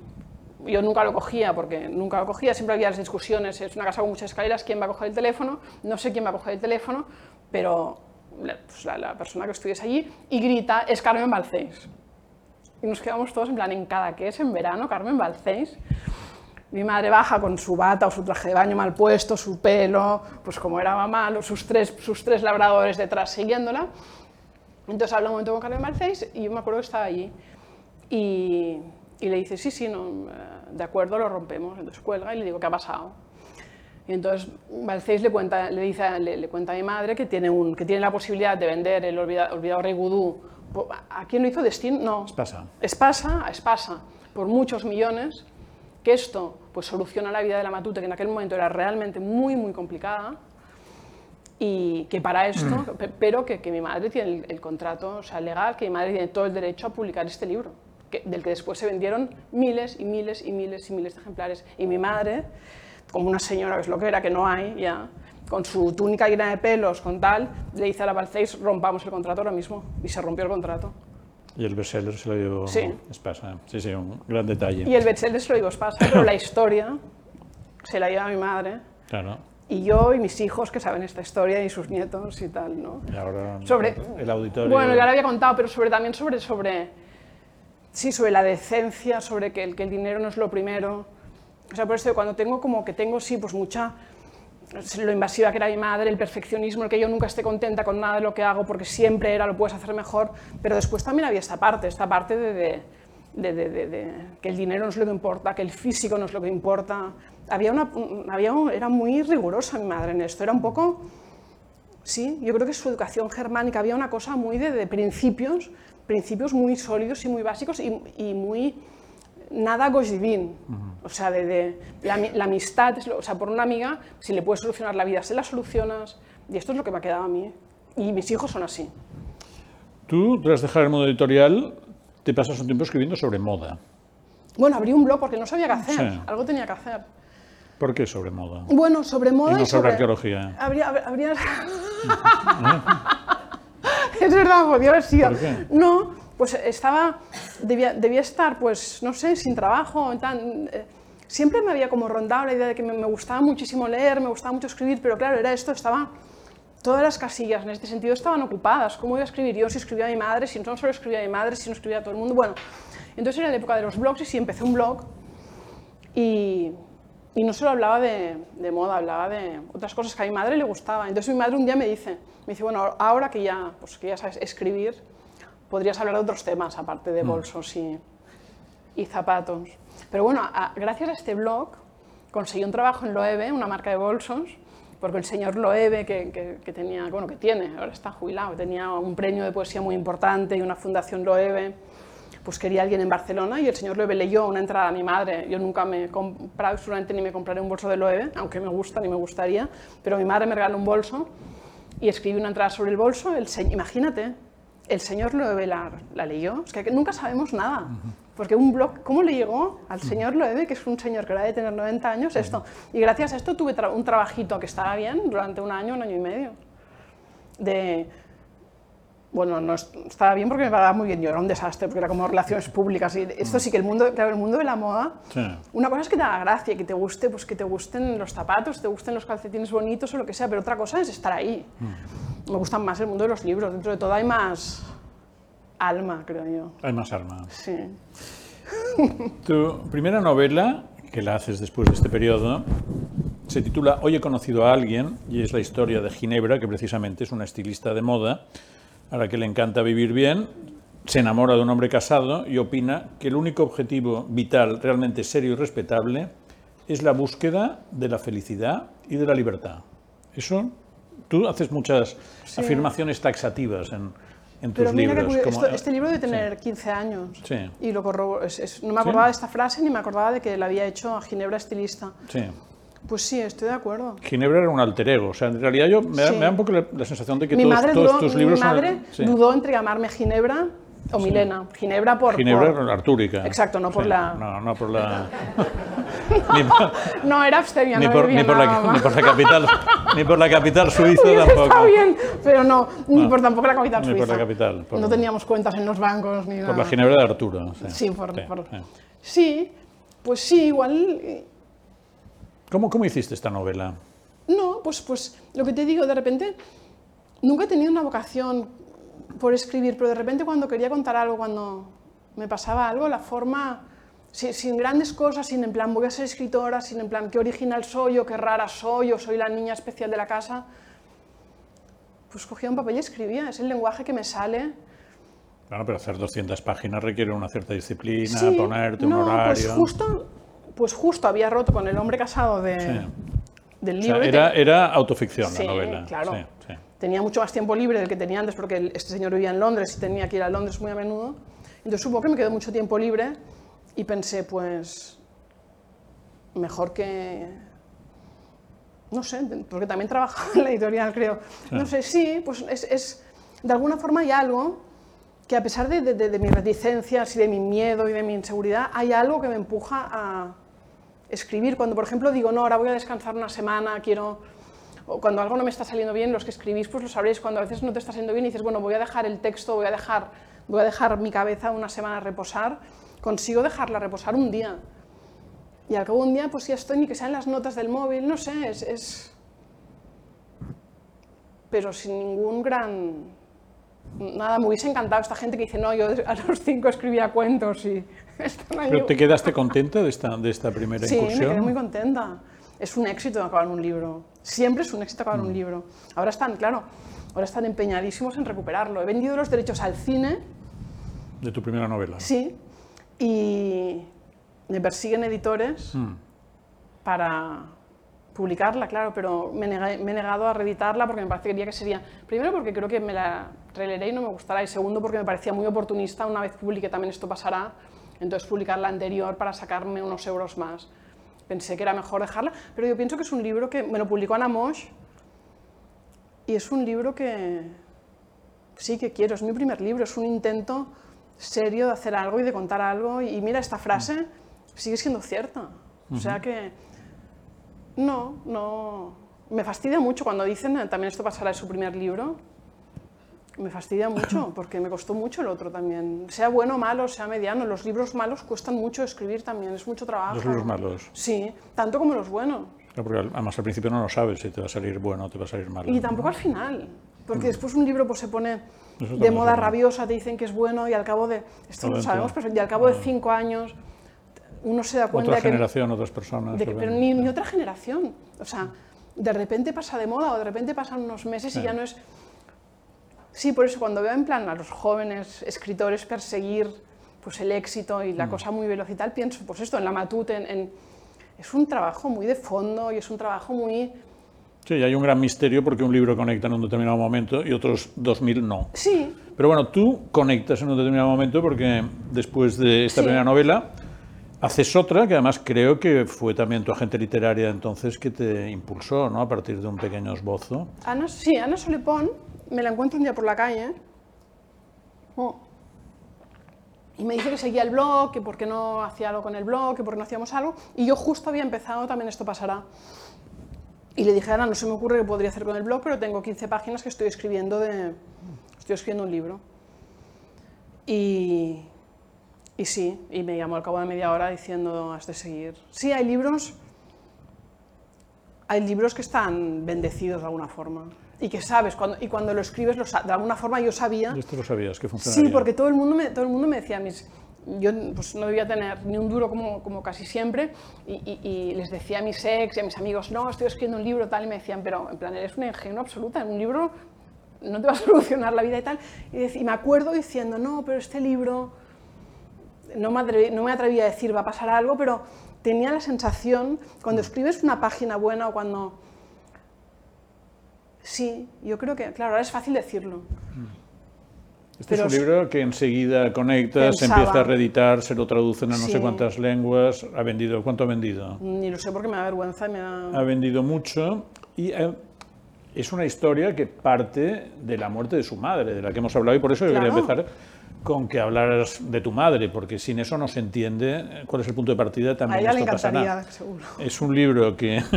yo nunca lo cogía porque nunca lo cogía, siempre había las discusiones, es una casa con muchas escaleras, ¿quién va a coger el teléfono? No sé quién va a coger el teléfono, pero pues la- persona que estuviese allí y grita, es Carmen Balcells. Y nos quedamos todos en plan, en cada que es en verano, Carmen Balcells. Mi madre baja con su bata o su traje de baño mal puesto, su pelo, pues como era mamá, sus tres, sus tres labradores detrás siguiéndola. Entonces habla un momento con Carmen Balcells y yo me acuerdo que estaba allí. Y, y le dice, sí, sí, no, eh, de acuerdo, lo rompemos. Entonces cuelga y le digo, ¿qué ha pasado? Y entonces Balcells le cuenta, le, dice, le, le cuenta a mi madre que tiene, un, que tiene la posibilidad de vender el olvida- olvidado Rey Gudú. ¿A quién lo hizo? ¿Destino? No. Espasa. Espasa, a Espasa, por muchos millones, que esto pues, soluciona la vida de la Matute, que en aquel momento era realmente muy, muy complicada, y que para esto, pe- pero que, que mi madre tiene el, el contrato o sea, legal, que mi madre tiene todo el derecho a publicar este libro, que- del que después se vendieron miles y miles y miles y miles de ejemplares. Y mi madre, como una señora que es lo que era, que no hay ya, con su túnica llena de pelos, con tal, le dice a la Balceis, rompamos el contrato ahora mismo. Y se rompió el contrato. Y el bestseller se lo llevó Sí. Espasa. Sí, sí, un gran detalle. Y el bestseller se lo digo Espasa, pero la *coughs* historia se la lleva mi madre. Claro. Y yo y mis hijos que saben esta historia y sus nietos y tal, ¿no? Y ahora Sobre- el auditorio. Bueno, ya lo había contado, pero sobre, también sobre, sobre, sí, sobre la decencia, sobre que el, que el dinero no es lo primero. O sea, por eso cuando tengo como que tengo, sí, pues mucha, lo invasiva que era mi madre, el perfeccionismo, el que yo nunca esté contenta con nada de lo que hago porque siempre era, lo puedes hacer mejor, pero después también había esta parte, esta parte de, de, de- de- que el dinero no es lo que importa, que el físico no es lo que importa. Había una, había, un- era muy rigurosa mi madre en esto, era un poco... Sí, yo creo que su educación germánica había una cosa muy de principios, principios muy sólidos y muy básicos y, y muy nada gojivin. O sea, de, de- la, ami- la amistad, es lo- o sea, por una amiga, si le puedes solucionar la vida, se la solucionas. Y esto es lo que me ha quedado a mí. Y mis hijos son así. Tú, tras dejar el mundo editorial, te pasas un tiempo escribiendo sobre moda. Bueno, abrí un blog porque no sabía qué hacer. Sí. Algo tenía que hacer. ¿Por qué sobre moda? Bueno, sobre moda Y no y sobre arqueología. Habría, habría- *laughs* *laughs* es verdad, podría haber sido. ¿Por qué? No, pues estaba, debía, debía estar, pues, no sé, sin trabajo. tan- eh, siempre me había como rondado la idea de que me, gustaba muchísimo leer, me gustaba mucho escribir, pero claro, era esto, estaba... Todas las casillas en este sentido estaban ocupadas. ¿Cómo iba a escribir yo si escribía a mi madre, si no solo escribía a mi madre, si no escribía a todo el mundo? Bueno, entonces era la época de los blogs y sí, empecé un blog y, y no solo hablaba de, de moda, hablaba de otras cosas que a mi madre le gustaba. Entonces mi madre un día me dice, me dice, bueno, ahora que ya, pues, que ya sabes escribir, podrías hablar de otros temas aparte de bolsos y, y zapatos. Pero bueno, a- gracias a este blog conseguí un trabajo en Loewe, una marca de bolsos, porque el señor Loewe, que, que- que tenía, bueno, que tiene, ahora está jubilado, tenía un premio de poesía muy importante y una fundación Loewe, pues quería alguien en Barcelona y el señor Loewe leyó una entrada a mi madre. Yo nunca me he comprado, seguramente ni me compraré un bolso de Loewe, aunque me gusta ni me gustaría, pero mi madre me regaló un bolso y escribí una entrada sobre el bolso. El se- imagínate, el señor Loewe la, la leyó. Es que nunca sabemos nada. Porque un blog, ¿cómo le llegó al señor Loewe, que es un señor que ahora de tener 90 años, esto? Y gracias a esto tuve tra- un trabajito que estaba bien durante un año, un año y medio. De, bueno, no est- estaba bien porque me pagaba muy bien, yo era un desastre porque era como relaciones públicas y esto sí que el mundo, claro, el mundo de la moda, Sí. una cosa es que te haga gracia, que te guste, pues que te gusten los zapatos, te gusten los calcetines bonitos o lo que sea, pero otra cosa es estar ahí. Me gustan más el mundo de los libros, dentro de todo hay más alma, creo yo. Hay más armas. Sí. *laughs* Tu primera novela, que la haces después de este periodo, se titula Hoy he conocido a alguien y es la historia de Ginebra, que precisamente es una estilista de moda, a la que le encanta vivir bien, se enamora de un hombre casado y opina que el único objetivo vital realmente serio y respetable es la búsqueda de la felicidad y de la libertad. Eso, tú haces muchas afirmaciones taxativas en, en tus Pero mira que libros. como- esto- este libro debe tener 15 años. Sí. Y lo corrobo- es- es- no me acordaba de esta frase ni me acordaba de que la había hecho a Ginebra Estilista. Pues sí, estoy de acuerdo. Ginebra era un alter ego. O sea, en realidad yo me da, Sí. me da un poco la, la sensación de que mi todos, madre, todos dudó, tus mi libros son- madre sí. dudó entre llamarme Ginebra o Milena. Ginebra por... Ginebra por- artúrica. Exacto, no por la- No, no por la... *laughs* ni, por, No, era abstemia, ni no por- ni por nada la, ni por la capital, *laughs* ni por la capital suiza Hubiese tampoco. estado bien, pero no, ni por tampoco la capital Ni suiza. por la capital, por- no teníamos cuentas en los bancos ni nada. Por la Ginebra de Arturo. Sí, Sí, por, Sí, por- sí. sí, pues sí, igual... ¿Cómo, ¿Cómo hiciste esta novela? No, pues, pues lo que te digo, de repente, nunca he tenido una vocación por escribir, pero de repente cuando quería contar algo, cuando me pasaba algo, la forma, si- sin grandes cosas, sin en plan voy a ser escritora, sin en plan qué original soy o qué rara soy o soy la niña especial de la casa, pues cogía un papel y escribía, es el lenguaje que me sale. Claro, pero hacer 200 páginas requiere una cierta disciplina, Sí, ponerte no, un horario. Pues justo, pues justo había roto con el hombre casado de, Sí. del O sea, libro. era, era autoficción Sí, la novela. claro. Sí. Tenía mucho más tiempo libre del que tenía antes porque este señor vivía en Londres y tenía que ir a Londres muy a menudo. Entonces supongo que me quedó mucho tiempo libre y pensé, pues, mejor que... No sé, porque también trabajaba en la editorial, creo. No sé, sí, pues es, es- de alguna forma hay algo que a pesar de, de- de- de mis reticencias y de mi miedo y de mi inseguridad, hay algo que me empuja a escribir. Cuando, por ejemplo, digo, no, ahora voy a descansar una semana, quiero o cuando algo no me está saliendo bien, los que escribís pues lo sabréis, cuando a veces no te está saliendo bien y dices, bueno, voy a dejar el texto, voy a dejar, voy a dejar mi cabeza una semana reposar, consigo dejarla reposar un día. Y al cabo de un día, pues ya estoy, ni que sean las notas del móvil, no sé, es... es... Pero sin ningún gran... Nada, me hubiese encantado esta gente que dice, no, yo a los cinco escribía cuentos y... *laughs* están ahí- ¿Pero te quedaste contenta de esta, de esta primera Sí, me incursión? quedé muy contenta. Es un éxito acabar un libro. Siempre es un éxito acabar Mm. un libro. Ahora están, claro, ahora están empeñadísimos en recuperarlo. He vendido los derechos al cine, De tu primera novela. sí, y me persiguen editores Mm. para publicarla, claro, pero me, me he negado a reeditarla porque me parecería que sería, primero porque creo que me la releeré y no me gustará, y segundo porque me parecía muy oportunista, una vez publique también esto pasará, entonces publicar la anterior para sacarme unos euros más. Pensé que era mejor dejarla, pero yo pienso que es un libro que me lo publicó Ana Mosh y es un libro que sí que quiero, es mi primer libro, es un intento serio de hacer algo y de contar algo y mira, esta frase sigue siendo cierta. O sea que no, no. Me fastidia mucho cuando dicen eh, también esto pasará en su primer libro. Me fastidia mucho *coughs* porque me costó mucho el otro también. Sea bueno o malo, sea mediano, los libros malos cuestan mucho escribir también, es mucho trabajo. Los libros malos. Sí, tanto como los buenos. Porque además al principio no lo sabes si te va a salir bueno o te va a salir malo. Y tampoco al final, porque después un libro pues, se pone Mm. De moda rabiosa, te dicen que es bueno y al cabo de, esto lo sabemos, pero y al cabo de cinco años uno se da cuenta Otra que, generación, otras personas. de que- pero ni otra generación. O sea, de repente pasa de moda o de repente pasan unos meses y ya no es... Sí, por eso cuando veo en plan a los jóvenes escritores perseguir pues, el éxito y la Mm. cosa muy veloz y tal, pienso, pues esto, en la matute, en, en- es un trabajo muy de fondo y es un trabajo muy... Sí, hay un gran misterio porque un libro conecta en un determinado momento y otros 2000 no. Sí, Pero bueno, tú conectas en un determinado momento porque después de esta Sí. primera novela haces otra que además creo que fue también tu agente literaria entonces que te impulsó, ¿no? A partir de un pequeño esbozo. Ana, sí, Ana Solepón, me la encuentro un día por la calle. oh, Y me dice que seguía el blog, que por qué no hacía algo con el blog, que por qué no hacíamos algo. Y yo justo había empezado también Esto Pasará. Y le dije, Ana, no se me ocurre qué podría hacer con el blog, pero tengo 15 páginas que estoy escribiendo de... Estoy escribiendo un libro. Y, y sí, y me llamó al cabo de media hora diciendo, has de seguir. Sí, hay libros hay libros que están bendecidos de alguna forma y que sabes, cuando, y cuando lo escribes, lo de alguna forma yo sabía. Y esto lo sabías que funcionaría. Sí, porque todo el mundo me, todo el mundo me decía, mis, yo pues, no debía tener ni un duro como, como casi siempre, y, y- y les decía a mis ex y a mis amigos, no, estoy escribiendo un libro tal, y me decían, pero en plan, eres una ingenua absoluta, en un libro no te va a solucionar la vida y tal. Y, y me acuerdo diciendo, no, pero este libro, no me, atreví, no me atreví a decir va a pasar algo, pero tenía la sensación, cuando escribes una página buena o cuando... Sí, yo creo que, claro, ahora es fácil decirlo. Este pero es un libro que enseguida conectas, se Pensaba. empieza a reeditar, se lo traducen a no sé Sí. cuántas lenguas. Ha vendido, ¿cuánto ha vendido? Ni lo sé porque me da vergüenza me da... Ha vendido mucho y eh, es una historia que parte de la muerte de su madre, de la que hemos hablado, y por eso yo quería Claro. empezar con que hablaras de tu madre, porque sin eso no se entiende cuál es el punto de partida A también. ella le esto pasará. encantaría, seguro. Es un libro que... *laughs*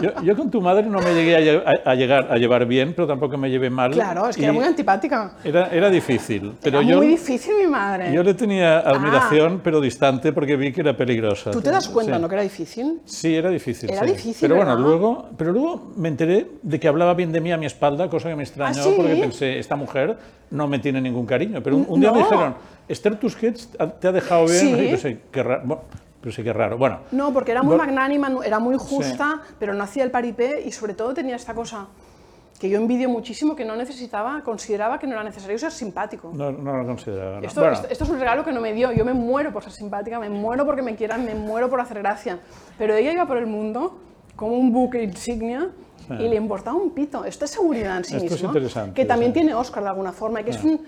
yo, yo con tu madre no me llegué a, a- llegar a llevar bien, pero tampoco me llevé mal. Claro, es que era muy antipática. era, era difícil, pero era yo, muy difícil mi madre. yo le tenía admiración, pero distante, porque vi que era peligrosa. ¿Tú te das cuenta, Sí. no, que era difícil? Sí, era difícil. Era sí. difícil, Pero bueno, ¿verdad? luego, pero luego me enteré de que hablaba bien de mí a mi espalda, cosa que me extrañó, ¿Ah, sí? porque pensé, esta mujer no me tiene ningún cariño. Pero un, un día me No. dijeron, Esther Tusquets te ha dejado bien. Sí. Y pensé, qué pensé, qué raro. Bueno, No, porque era muy magnánima, era muy justa, pero no hacía el paripé y sobre todo tenía esta cosa que yo envidio muchísimo, que no necesitaba, consideraba que no era necesario ser simpático. no, no lo consideraba. no. Esto, Bueno, esto- esto es un regalo que no me dio. Yo me muero por ser simpática, me muero porque me quieran, me muero por hacer gracia. Pero ella iba por el mundo como un buque insignia y le importaba un pito. Esto es seguridad en sí Esto es mismo. interesante, Que también sí. tiene Oscar de alguna forma. y Que es un,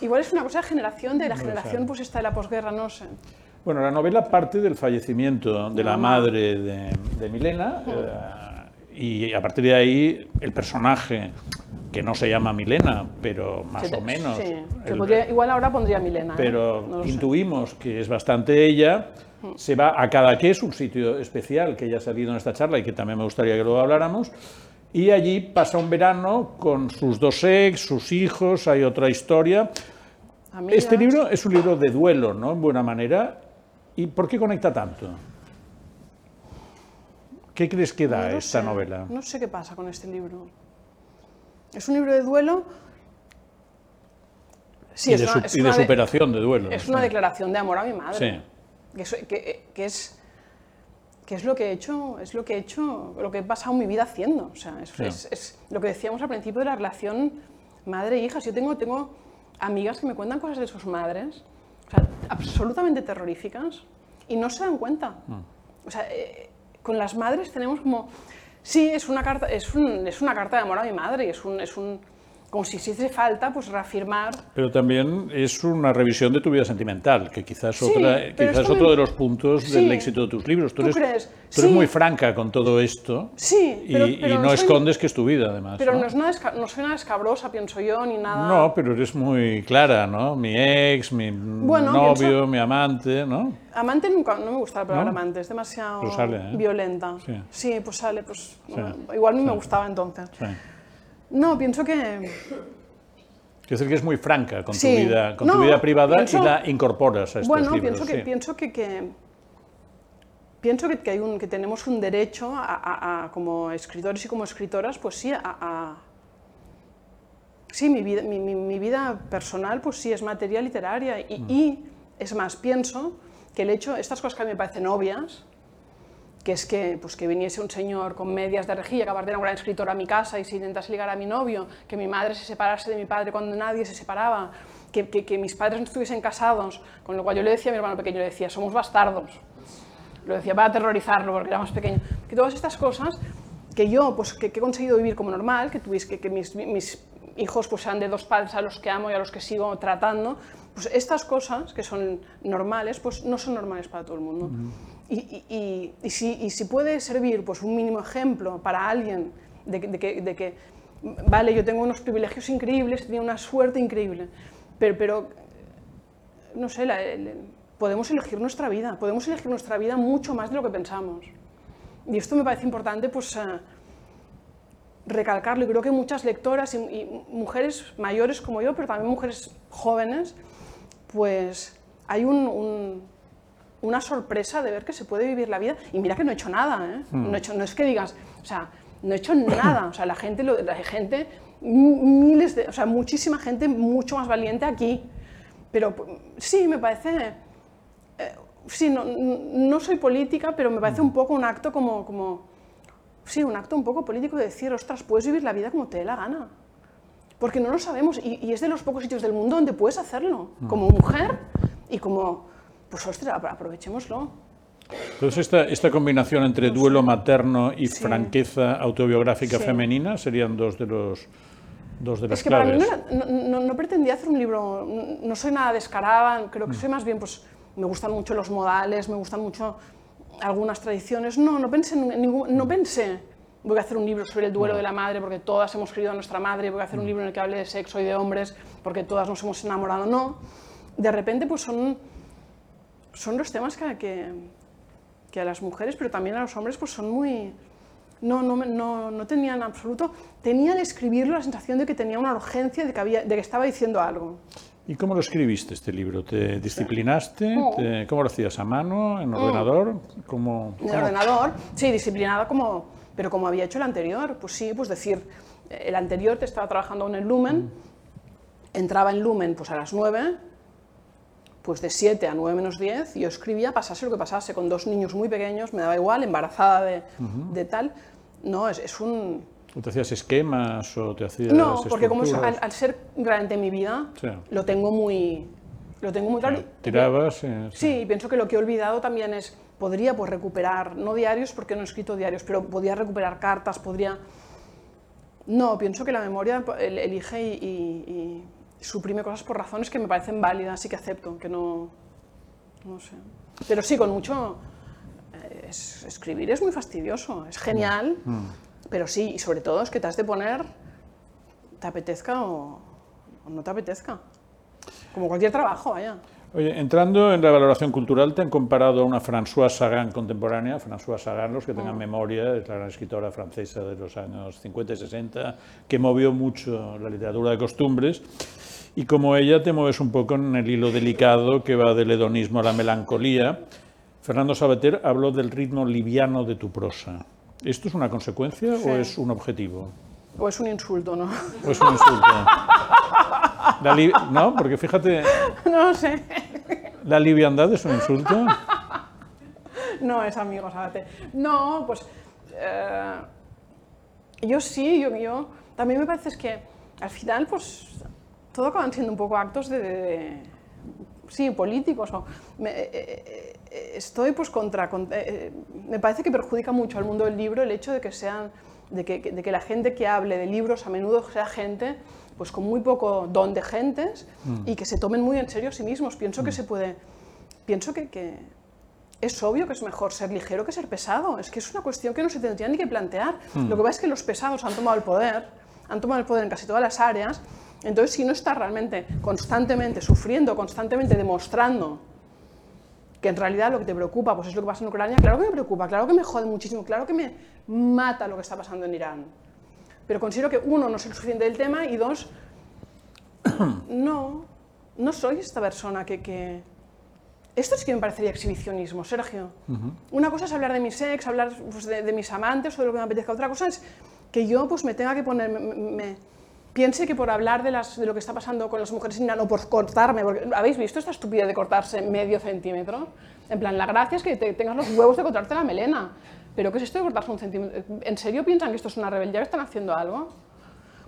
igual es una cosa de generación, de la generación pues esta de la posguerra, no sé. Bueno, la novela parte del fallecimiento de la madre de, de Milena eh, y a partir de ahí el personaje que no se llama Milena, pero más Sí, o menos. sí, que el- podría- igual ahora pondría Milena. ¿eh? pero No lo sé. intuimos que es bastante ella. Se va a Cadaqués, un sitio especial que ya ha salido en esta charla y que también me gustaría que luego habláramos. Y allí pasa un verano con sus dos ex, sus hijos, hay otra historia. Este libro es un libro de duelo, ¿no? En buena manera. ¿Y por qué conecta tanto? ¿Qué crees que da No esta sé, novela? No sé qué pasa con este libro. Es un libro de duelo. Sí, y es de, una, su- es y de una de- superación de duelo. es sí. una declaración de amor a mi madre. Sí. Que, es, que- que es, que es lo que he hecho, es lo que he hecho, lo que he pasado mi vida haciendo. O sea, es, Sí. es- es lo que decíamos al principio de la relación madre-hijas. Yo tengo, tengo amigas que me cuentan cosas de sus madres, o sea, absolutamente terroríficas, y no se dan cuenta. Mm. O sea, eh, con las madres tenemos como... Sí, es una carta, es un- es una carta de amor a mi madre, y es un... Es un como si hiciese falta pues reafirmar Pero también es una revisión de tu vida sentimental, que quizás, Sí, otra, quizás es otro de los puntos Sí. del éxito de tus libros. Tú, ¿Tú eres, crees? tú eres Sí. muy franca con todo esto Sí, y, pero- y pero no, no soy- escondes que es tu vida, además. Pero ¿no? no, es nada no soy nada escabrosa, pienso yo, ni nada... No, pero eres muy clara, ¿no? Mi ex, mi Bueno, novio, pienso- mi amante, ¿no? Amante nunca, no me gusta la palabra ¿No? amante, es demasiado Pero sale, ¿eh? violenta. Sí. pues sale, pues no, igual ni me gustaba entonces. No, pienso que... Quiero decir que es muy franca con Sí. tu vida, con No, tu vida privada pienso- y la incorporas a estos bueno, libros. pienso que, pienso que, que- pienso que, que hay un, que tenemos un derecho a, a- a, como escritores y como escritoras, pues sí, a... a- sí, mi vida, mi, mi- mi vida personal, pues sí, es materia literaria. Y, Mm. y, es más, pienso que el hecho, estas cosas que a mí me parecen obvias, que es que, pues, que viniese un señor con medias de rejilla, que era una gran escritora a mi casa y se intentase ligar a mi novio, que mi madre se separase de mi padre cuando nadie se separaba, que, que- mis padres no estuviesen casados, con lo cual yo le decía a mi hermano pequeño, le decía, somos bastardos. Lo decía para aterrorizarlo porque era más pequeño. Que todas estas cosas que yo, pues que, he conseguido vivir como normal, que, tuvies, que, que mis, mis hijos pues sean de dos padres a los que amo y a los que sigo tratando, pues estas cosas que son normales, pues no son normales para todo el mundo. Y- y- y si, y si puede servir pues un mínimo ejemplo para alguien de, de que, de que, vale, yo tengo unos privilegios increíbles, tenía una suerte increíble, pero, pero no sé, la- el- podemos elegir nuestra vida, podemos elegir nuestra vida mucho más de lo que pensamos. Y esto me parece importante, pues, eh, recalcarlo. Y creo que muchas lectoras y, y mujeres mayores como yo, pero también mujeres jóvenes, pues hay un- un- una sorpresa de ver que se puede vivir la vida. Y mira que no he hecho nada, ¿eh? No, he hecho, no es que digas, o sea, no he hecho nada. O sea, la gente, la gente, miles de, o sea, muchísima gente mucho más valiente aquí. Pero sí, me parece, eh, sí, no, no soy política, pero me parece un poco un acto como, como, sí, un acto un poco político de decir, ostras, puedes vivir la vida como te dé la gana. Porque no lo sabemos y, y es de los pocos sitios del mundo donde puedes hacerlo, como mujer y como, pues ostras, apro- aprovechémoslo. Entonces, esta, esta combinación entre duelo materno y Sí. franqueza autobiográfica Sí. femenina serían dos de los dos de las Es que para mí claves. no, era- no- no- no pretendía hacer un libro, no- soy nada descarada, creo que soy más bien, pues me gustan mucho los modales, me gustan mucho algunas tradiciones. No, no pensé, en ningún, no pensé, voy a hacer un libro sobre el duelo de la madre porque todas hemos querido a nuestra madre, voy a hacer un libro en el que hable de sexo y de hombres porque todas nos hemos enamorado. No, de repente pues son, son los temas que, que, que a las mujeres, pero también a los hombres, pues son muy... No, no, no, no tenía en absoluto. Tenía al escribirlo la sensación de que tenía una urgencia, de que, había, de que estaba diciendo algo. ¿Y cómo lo escribiste este libro? ¿Te disciplinaste? No. ¿Te- ¿Cómo lo hacías? ¿A mano? ¿En ordenador? ¿Cómo, En ordenador, sí, disciplinada como, pero como había hecho el anterior, pues sí, pues decir, el anterior te estaba trabajando en el Lumen, entraba en Lumen pues a las 9, pues de 7 a 9 menos 10, y yo escribía, pasase lo que pasase, con dos niños muy pequeños, me daba igual, embarazada de, de tal, no, es, es un... ¿O ¿Te hacías esquemas o te hacías No, porque como es- al, al ser realmente mi vida, Sí. lo tengo muy, lo tengo muy claro. Tirabas. eh, Sí, y pienso que lo que he olvidado también es, podría pues recuperar, no diarios porque no he escrito diarios, pero podría recuperar cartas, podría... No, pienso que la memoria el- elige y, y- y suprime cosas por razones que me parecen válidas y que acepto, que no... No sé. Pero sí, con mucho... eh, es- escribir es muy fastidioso, es genial, pero sí, y sobre todo es que te has de poner te apetezca o, o no te apetezca. Como cualquier trabajo, vaya. Oye, entrando en la valoración cultural, te han comparado a una Françoise Sagan contemporánea, Françoise Sagan, los que tengan memoria, es la gran escritora francesa de los años 50 y 60, que movió mucho la literatura de costumbres, y como ella te mueves un poco en el hilo delicado que va del hedonismo a la melancolía. Fernando Sabater habló del ritmo liviano de tu prosa. ¿Esto es una consecuencia o es un objetivo? O es un insulto, ¿no? ¿O es un insulto? La li- no, porque fíjate, *laughs* No sé. la liviandad es un insulto. No, es amigo, sábate. No, pues. eh, yo sí, yo, yo. También me parece que al final, pues. Todo acaban siendo un poco actos de. de- de- sí, políticos. O, me- eh, eh, eh, estoy, pues, contra. con- eh, eh, me parece que perjudica mucho al mundo del libro el hecho de que sean. De que, de que la gente que hable de libros a menudo sea gente pues con muy poco don de gentes y que se tomen muy en serio a sí mismos. Pienso que se puede, pienso que, que es obvio que es mejor ser ligero que ser pesado. Es que es una cuestión que no se tendría ni que plantear. Lo que pasa es que los pesados han tomado el poder, han tomado el poder en casi todas las áreas. Entonces, si no estás realmente constantemente sufriendo, constantemente demostrando que en realidad lo que te preocupa pues es lo que pasa en Ucrania, claro que me preocupa, claro que me jode muchísimo, claro que me mata lo que está pasando en Irán. Pero considero que uno, no lo suficiente del tema y dos, *coughs* no, no soy esta persona que... que... Esto sí que me parecería exhibicionismo, Sergio. Una cosa es hablar de mi sex, hablar pues, de, de mis amantes o de lo que me apetezca. Otra cosa es que yo pues, me tenga que poner... me- me- piense que por hablar de, las, de lo que está pasando con las mujeres en Irán o por cortarme, porque, ¿habéis visto esta estupidez de cortarse medio centímetro? En plan, la gracia es que te- tengas los huevos de cortarte la melena. ¿Pero qué es esto de cortarse un centímetro? ¿En serio piensan que esto es una rebeldía, que están haciendo algo?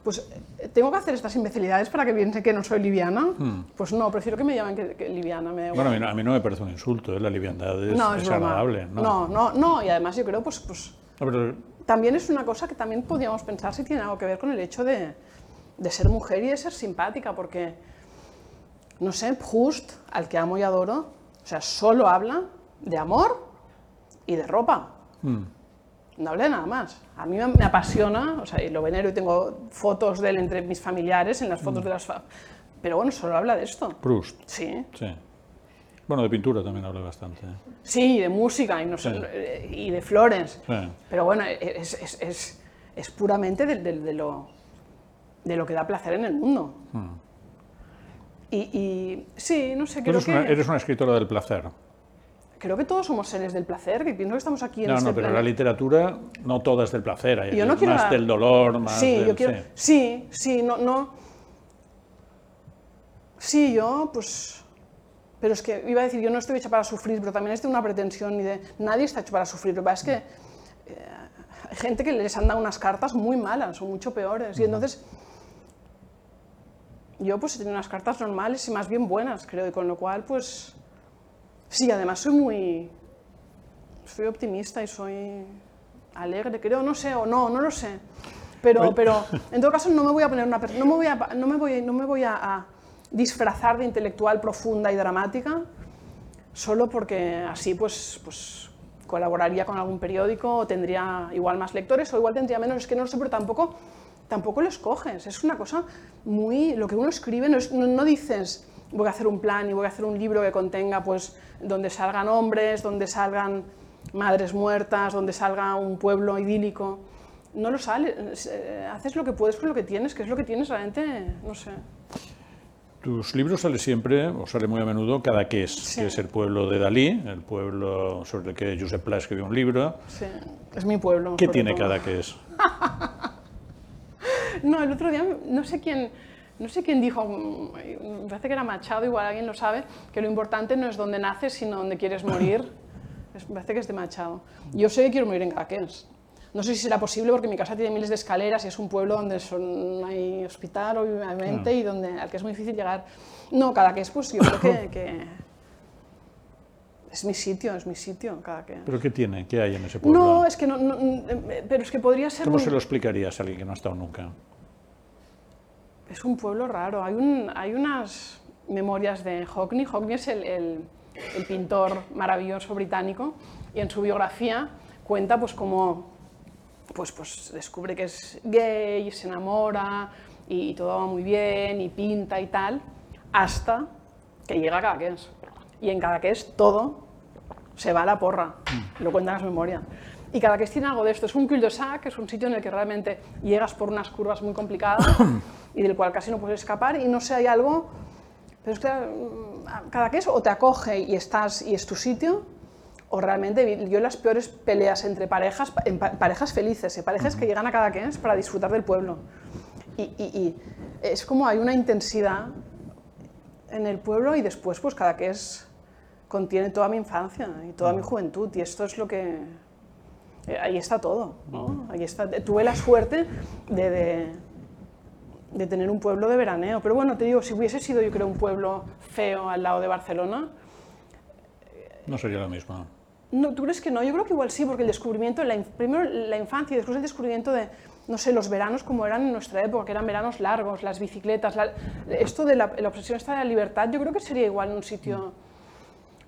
Pues, eh, ¿tengo que hacer estas imbecilidades para que piensen que no soy liviana? Pues no, prefiero que me llamen que, que liviana. Me. Bueno, a mí no, a mí no me parece un insulto, ¿eh? la liviandad es, no, es, es agradable. ¿no? no, no, no, y además yo creo, pues, pues No, pero también es una cosa que también podríamos pensar si tiene algo que ver con el hecho de, de ser mujer y de ser simpática, porque, no sé, Proust, al que amo y adoro, o sea, solo habla de amor y de ropa. No habla de nada más. A mí me, apasiona, o sea, y lo venero y tengo fotos de él entre mis familiares, en las fotos de las... fa- Pero bueno, solo habla de esto. Proust, Sí, sí. Bueno, de pintura también habla bastante. ¿eh? sí, de música y, no sé, Sí. eh, y de flores. Sí. Pero bueno, es, es- es- es puramente de, de- de lo, de lo que da placer en el mundo. Y, y sí, no sé, creo eres que, una, eres una escritora del placer. creo que todos somos seres del placer, que pienso que estamos aquí en No, este no, pero la literatura no toda es del placer, hay Yo no más quiero la- del dolor, más Sí, del... yo quiero. Sí, sí, no, no. Sí, yo, pues. Pero es que iba a decir, yo no estoy hecha para sufrir, pero también es de una pretensión y de. Nadie está hecho para sufrir. Lo que pasa es que eh, hay gente que les han dado unas cartas muy malas o mucho peores. Y entonces. Yo, pues, he tenido unas cartas normales y más bien buenas, creo, y con lo cual, pues. Sí, además soy muy. Soy optimista y soy alegre, creo, no sé, o no, no lo sé. Pero, pero *laughs* en todo caso no me voy a poner una no me voy a, no me voy, no me voy a, a disfrazar de intelectual profunda y dramática solo porque así pues, pues colaboraría con algún periódico o tendría igual más lectores o igual tendría menos, es que no lo sé, pero tampoco, tampoco lo escoges. Es una cosa muy... Lo que uno escribe no, es- no, no dices voy a hacer un plan y voy a hacer un libro que contenga pues donde salgan hombres, donde salgan madres muertas, donde salga un pueblo idílico. No lo sale, eh, haces lo que puedes con lo que tienes, que es lo que tienes realmente, no sé. Tus libros sale siempre, o sale muy a menudo, Cadaqués, que es el pueblo de Dalí, el pueblo sobre el que Josep Pla escribió un libro. Sí, es mi pueblo. ¿Qué tiene todo. Cadaqués? *laughs* No, el otro día no sé quién, no sé quién dijo, mm, me parece que era Machado, igual alguien lo sabe, que lo importante no es dónde naces, sino dónde quieres morir. *laughs* Me parece que es de Machado. Yo sé que quiero morir en Cadaqués. No sé si será posible porque mi casa tiene miles de escaleras y es un pueblo donde son, hay hospital, obviamente, y donde, al que es muy difícil llegar. No, Cadaqués, pues yo creo que, *laughs* que es mi sitio, es mi sitio, Cadaqués. ¿Pero qué tiene? ¿Qué hay en ese pueblo? No, es que no, no, eh, pero es que podría ser ¿Cómo un- se lo explicarías a alguien que no ha estado nunca? Es un pueblo raro. Hay, un- hay unas memorias de Hockney. Hockney es el, el- el pintor maravilloso británico y en su biografía cuenta pues cómo pues, pues, descubre que es gay, se enamora y, y todo va muy bien y pinta y tal, hasta que llega Cadaqués. Y en Cadaqués todo se va a la porra, lo cuentan las memorias. Y Cadaqués tiene algo de esto, es un cul-de-sac, es un sitio en el que realmente llegas por unas curvas muy complicadas *coughs* y del cual casi no puedes escapar y no sé, hay algo, pero es que mm, Cadaqués o te acoge y estás y es tu sitio, o realmente yo las peores peleas entre parejas, en pa- parejas felices, eh, parejas que llegan a Cadaqués para disfrutar del pueblo. Y, y- y es como hay una intensidad en el pueblo y después pues Cadaqués contiene toda mi infancia y toda mi juventud y esto es lo que... eh, ahí está todo, ¿no? Ahí está. Tuve la suerte de, de, de tener un pueblo de veraneo, pero bueno, te digo, si hubiese sido yo creo un pueblo feo al lado de Barcelona, No sería lo mismo. no, ¿tú crees que no? Yo creo que igual sí, porque el descubrimiento, la, primero la infancia y después el descubrimiento de, no sé, los veranos como eran en nuestra época, que eran veranos largos, las bicicletas, la- esto de la, la obsesión esta de la libertad, yo creo que sería igual en un sitio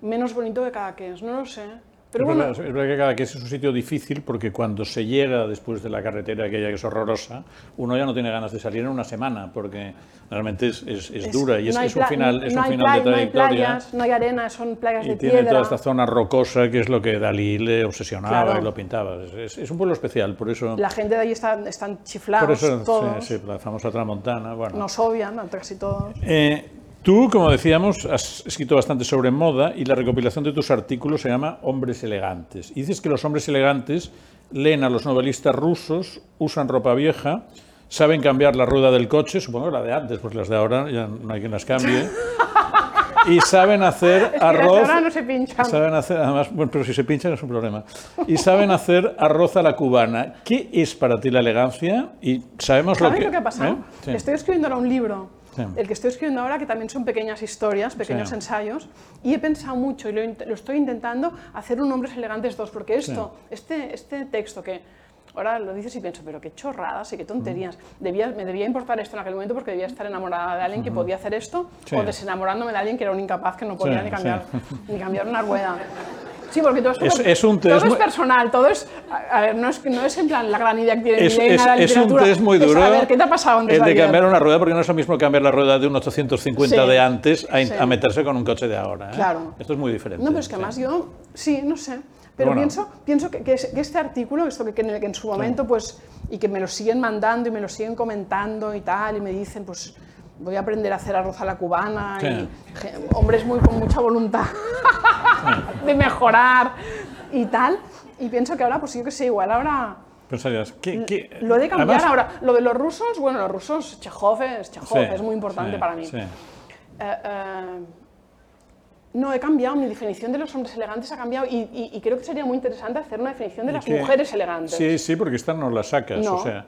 menos bonito que Cadaqués, no lo sé. Pero es, bueno, verdad, es verdad que cada que es un sitio difícil porque cuando se llega después de la carretera aquella que es horrorosa, uno ya no tiene ganas de salir en una semana porque realmente es, es- es dura y es, no hay es un final, es no un final de No hay trayectoria. playas, no hay arena, son playas y de tiene piedra. toda esta zona rocosa que es lo que Dalí le obsesionaba Claro. y lo pintaba. Es, un pueblo especial, por eso, La gente de ahí está, están por chiflados, eso todos, sí, sí, la famosa Tramontana. Bueno. nos odian, casi todos. Eh, tú, como decíamos, has escrito bastante sobre moda y la recopilación de tus artículos se llama Hombres elegantes. Y dices que los hombres elegantes leen a los novelistas rusos, usan ropa vieja, saben cambiar la rueda del coche, supongo que la de antes, pues las de ahora ya no hay quien las cambie, *laughs* y saben hacer Es que arroz. ahora no se pinchan. Saben hacer, además, bueno, pero si se pinchan es un problema. Y saben hacer arroz a la cubana. ¿Qué es para ti la elegancia? Y sabemos lo ¿Sabes que. lo que ha pasado? ¿eh? Sí. Estoy escribiendo ahora un libro, Sí. el que estoy escribiendo ahora, que también son pequeñas historias, pequeños Sí. ensayos, y he pensado mucho y lo, lo estoy intentando hacer un Hombres Elegantes 2, porque esto, este, este texto que ahora lo dices y pienso, pero qué chorradas y qué tonterías. Debía, me debía importar esto en aquel momento porque debía estar enamorada de alguien que podía hacer esto, Sí. o desenamorándome de alguien que era un incapaz que no podía Sí, ni, cambiar, sí. ni cambiar una rueda. Sí, porque todo, Es- es un todo test es muy- personal, todo es, a a ver, no es, no es en plan la gran idea que tiene Es, es- la es un test muy es duro. saber qué te ha pasado antes el de cambiar una rueda, porque no es lo mismo cambiar la rueda de un 850 Sí. de antes a, Sí. a meterse con un coche de ahora. ¿eh? Claro. Esto es muy diferente. No, pero es que sí. además yo, sí, no sé. Pero Bueno. pienso, pienso que, que es- que este artículo, esto que, que en, el- que en su momento, pues, y que me lo siguen mandando y me lo siguen comentando y tal, y me dicen, pues, voy a aprender a hacer arroz a la cubana, Sí. y hombres muy con mucha voluntad *laughs* de mejorar y tal. Y pienso que ahora, pues yo que sé, igual ahora Pensarías, ¿qué, qué- lo he de cambiar además- ahora. Lo de los rusos, bueno, los rusos, Chekhov es, Chekhov, Sí, es muy importante para mí. sí. Eh, eh, no, he cambiado, mi definición de los hombres elegantes ha cambiado y, y- y creo que sería muy interesante hacer una definición de ¿Y las mujeres elegantes. Sí, sí, porque esta no la sacas. No. O sea.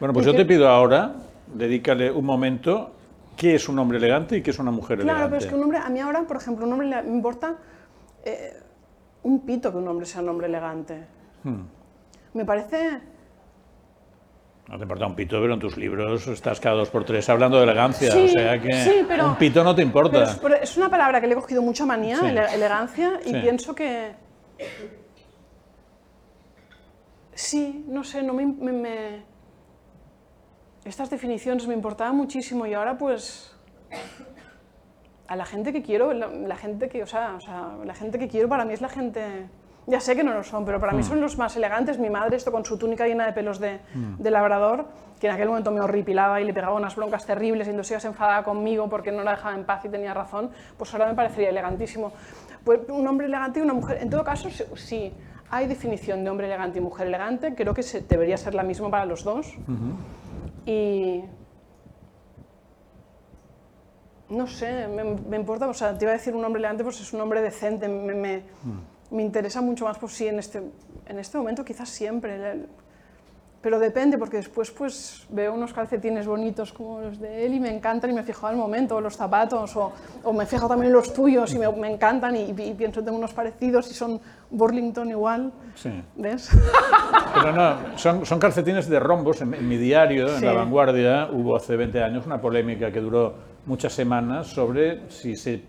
Bueno, pues yo te pido ahora, dedícale un momento, ¿qué es un hombre elegante y qué es una mujer Claro, elegante? pero es que un hombre, a mí ahora, por ejemplo, un hombre le- me importa eh, un pito que un hombre sea un hombre elegante. Hmm. Me parece... No te importa un pito, pero en tus libros estás cada dos por tres hablando de elegancia. Sí, o sea que sí, pero- un pito no te importa. Es, una palabra que le he cogido mucha manía, Sí. ele- elegancia, y pienso que... Sí, no sé, no me, me- me- Estas definiciones me importaban muchísimo y ahora pues... A la gente que quiero, la, la gente que, o sea, o sea, la gente que quiero para mí es la gente... Ya sé que no lo son, pero para Hmm. mí son los más elegantes. Mi madre, esto con su túnica llena de pelos de, Hmm. de labrador, que en aquel momento me horripilaba y le pegaba unas broncas terribles y entonces ella se enfadaba conmigo porque no la dejaba en paz y tenía razón, pues ahora me parecería elegantísimo. Pues un hombre elegante y una mujer, en todo caso, sí- hay definición de hombre elegante y mujer elegante, creo que se- debería ser la misma para los dos. Y... No sé, me, me importa, o sea, te iba a decir un hombre elegante, pues es un hombre decente, me, me, me interesa mucho más, pues sí, en este, en este momento quizás siempre, el- pero depende, porque después pues veo unos calcetines bonitos como los de él y me encantan y me fijo al momento, o los zapatos, o, o me fijo también en los tuyos y me, me encantan y, y pienso tengo unos parecidos y son Burlington igual, Sí. ¿ves? *laughs* Pero no, son, son calcetines de rombos. En, en mi diario, en Sí. La Vanguardia, hubo hace 20 años una polémica que duró muchas semanas sobre si se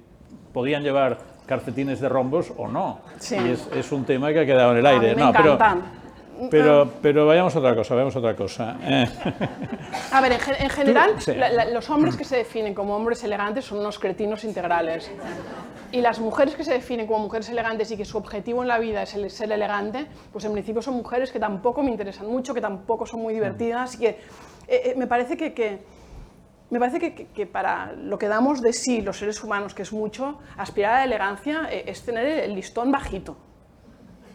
podían llevar calcetines de rombos o no. Sí. Y es, es un tema que ha quedado en el A aire. mí me no, pero, encantan. Pero, pero vayamos a otra cosa, vayamos a otra cosa. Eh. A ver, en, gen- en general, sí. la- la- los hombres que se definen como hombres elegantes son unos cretinos integrales. Y las mujeres que se definen como mujeres elegantes y que su objetivo en la vida es el ser elegante, pues en principio son mujeres que tampoco me interesan mucho, que tampoco son muy divertidas y que eh, eh, me parece que, que- me parece que, que- que para lo que damos de sí los seres humanos, que es mucho, aspirar a la elegancia eh, es tener el listón bajito.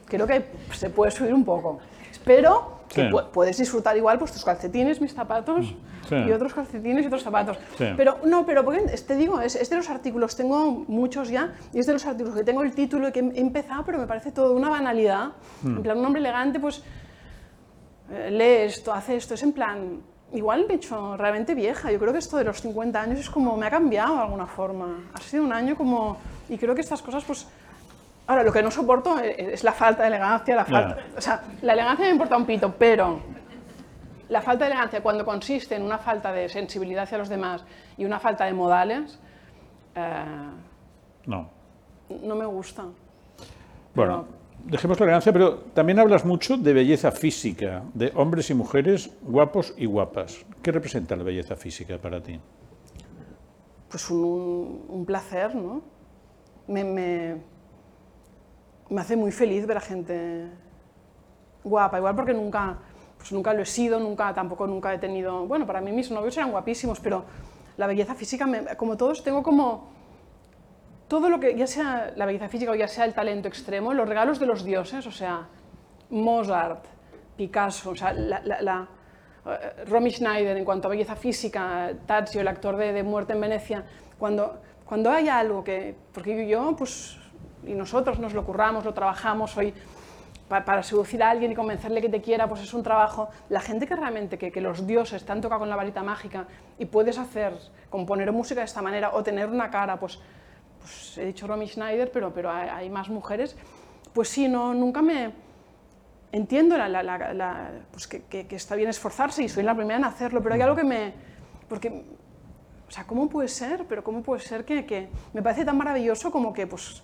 Creo que se puede subir un poco. Pero que Sí. pu- puedes disfrutar igual pues tus calcetines, mis zapatos Sí. y otros calcetines y otros zapatos. Sí. Pero no, pero porque te digo, es, es de los artículos, tengo muchos ya, y es de los artículos que tengo el título y que he empezado, pero me parece todo una banalidad. Hmm. En plan, un hombre elegante, pues eh, lee esto, hace esto, es en plan, igual me he hecho realmente vieja. Yo creo que esto de los 50 años es como, me ha cambiado de alguna forma. Ha sido un año como, y creo que estas cosas, pues, ahora lo que no soporto es, es la falta de elegancia, la falta, o sea, la elegancia me importa un pito, pero la falta de elegancia cuando consiste en una falta de sensibilidad hacia los demás y una falta de modales, eh, No. no me gusta. Bueno, dejemos la elegancia, pero también hablas mucho de belleza física, de hombres y mujeres guapos y guapas. ¿Qué representa la belleza física para ti? pues un, placer, ¿no? Me, me, me hace muy feliz ver a gente guapa, igual porque nunca, pues nunca lo he sido, nunca, tampoco nunca he tenido, bueno, para mí mis novios eran guapísimos, pero la belleza física, me- como todos, tengo como todo lo que, ya sea la belleza física o ya sea el talento extremo, los regalos de los dioses, o sea, Mozart, Picasso, o sea, la, eh, Romy Schneider en cuanto a belleza física, Tazio, el actor de, Muerte en Venecia, cuando, cuando hay algo que, porque yo, pues, y nosotros nos lo curramos, lo trabajamos, hoy pa- para seducir a alguien y convencerle que te quiera, pues es un trabajo. La gente que realmente, que, que los dioses te han tocado con la varita mágica y puedes hacer, componer música de esta manera o tener una cara, pues, pues he dicho Romy Schneider, pero, pero hay, hay más mujeres, pues sí, no, nunca me... Entiendo la, la- la- pues que, que- que está bien esforzarse y soy la primera en hacerlo, pero hay algo que me... Porque, o sea, ¿cómo puede ser? Pero ¿cómo puede ser que, que me parece tan maravilloso como que, pues,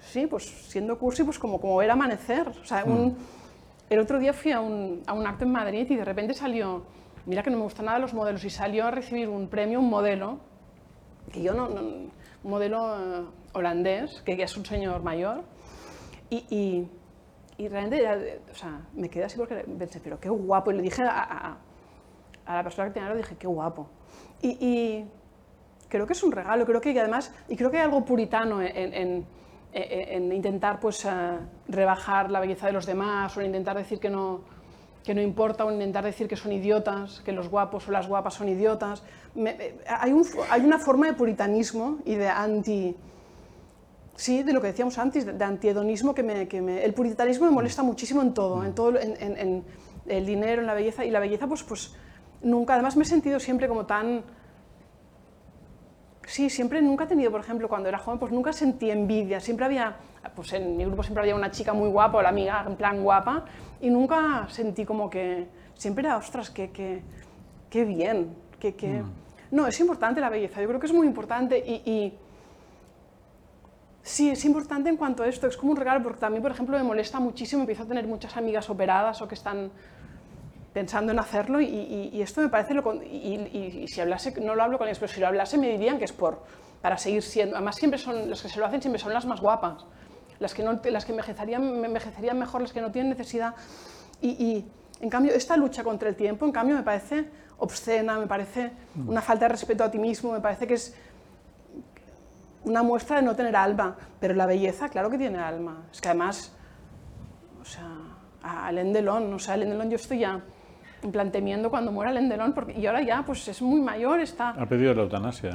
sí, pues siendo cursi, pues como, como ver amanecer. O sea, un- el otro día fui a un, a un acto en Madrid y de repente salió, mira que no me gustan nada los modelos, y salió a recibir un premio un modelo, que yo no, no- modelo eh, holandés, que es un señor mayor, y, y, realmente, o sea, me quedé así porque pensé, pero qué guapo, y le dije a, a- la persona que tenía, le dije, qué guapo. Y, y creo que es un regalo, creo que además, y creo que hay algo puritano en, en- en- en intentar pues, eh, rebajar la belleza de los demás, o en intentar decir que no, que no importa, o en intentar decir que son idiotas, que los guapos o las guapas son idiotas. Me- hay, un- hay una forma de puritanismo y de anti... Sí, de lo que decíamos antes, de, de antiedonismo que me, que me- El puritanismo me molesta muchísimo en todo, en todo, en- en el dinero, en la belleza, y la belleza pues, pues nunca, además me he sentido siempre como tan... Sí, siempre, nunca he tenido, por ejemplo, cuando era joven, pues nunca sentí envidia, siempre había, pues en mi grupo siempre había una chica muy guapa o la amiga en plan guapa, y nunca sentí como que, siempre era, ostras, qué, qué, qué bien, qué, qué... No, es importante la belleza, yo creo que es muy importante y- y Sí, es importante en cuanto a esto, es como un regalo, porque también, por ejemplo, me molesta muchísimo, empiezo a tener muchas amigas operadas o que están pensando en hacerlo y, y- y esto me parece, lo, y, y- si hablase, no lo hablo con ellos, pero si lo hablase me dirían que es por, para seguir siendo, además siempre son, las que se lo hacen siempre son las más guapas, las que, no, las que envejecerían, envejecerían mejor, las que no tienen necesidad y, y, en cambio esta lucha contra el tiempo, en cambio me parece obscena, me parece una falta de respeto a ti mismo, me parece que es una muestra de no tener alma, pero la belleza, claro que tiene alma. Es que además, o sea, a Alain Delon, o sea, Alain Delon yo estoy ya en plan temiendo cuando muera Alain Delon, porque, y ahora ya, pues es muy mayor, está... Ha pedido la eutanasia.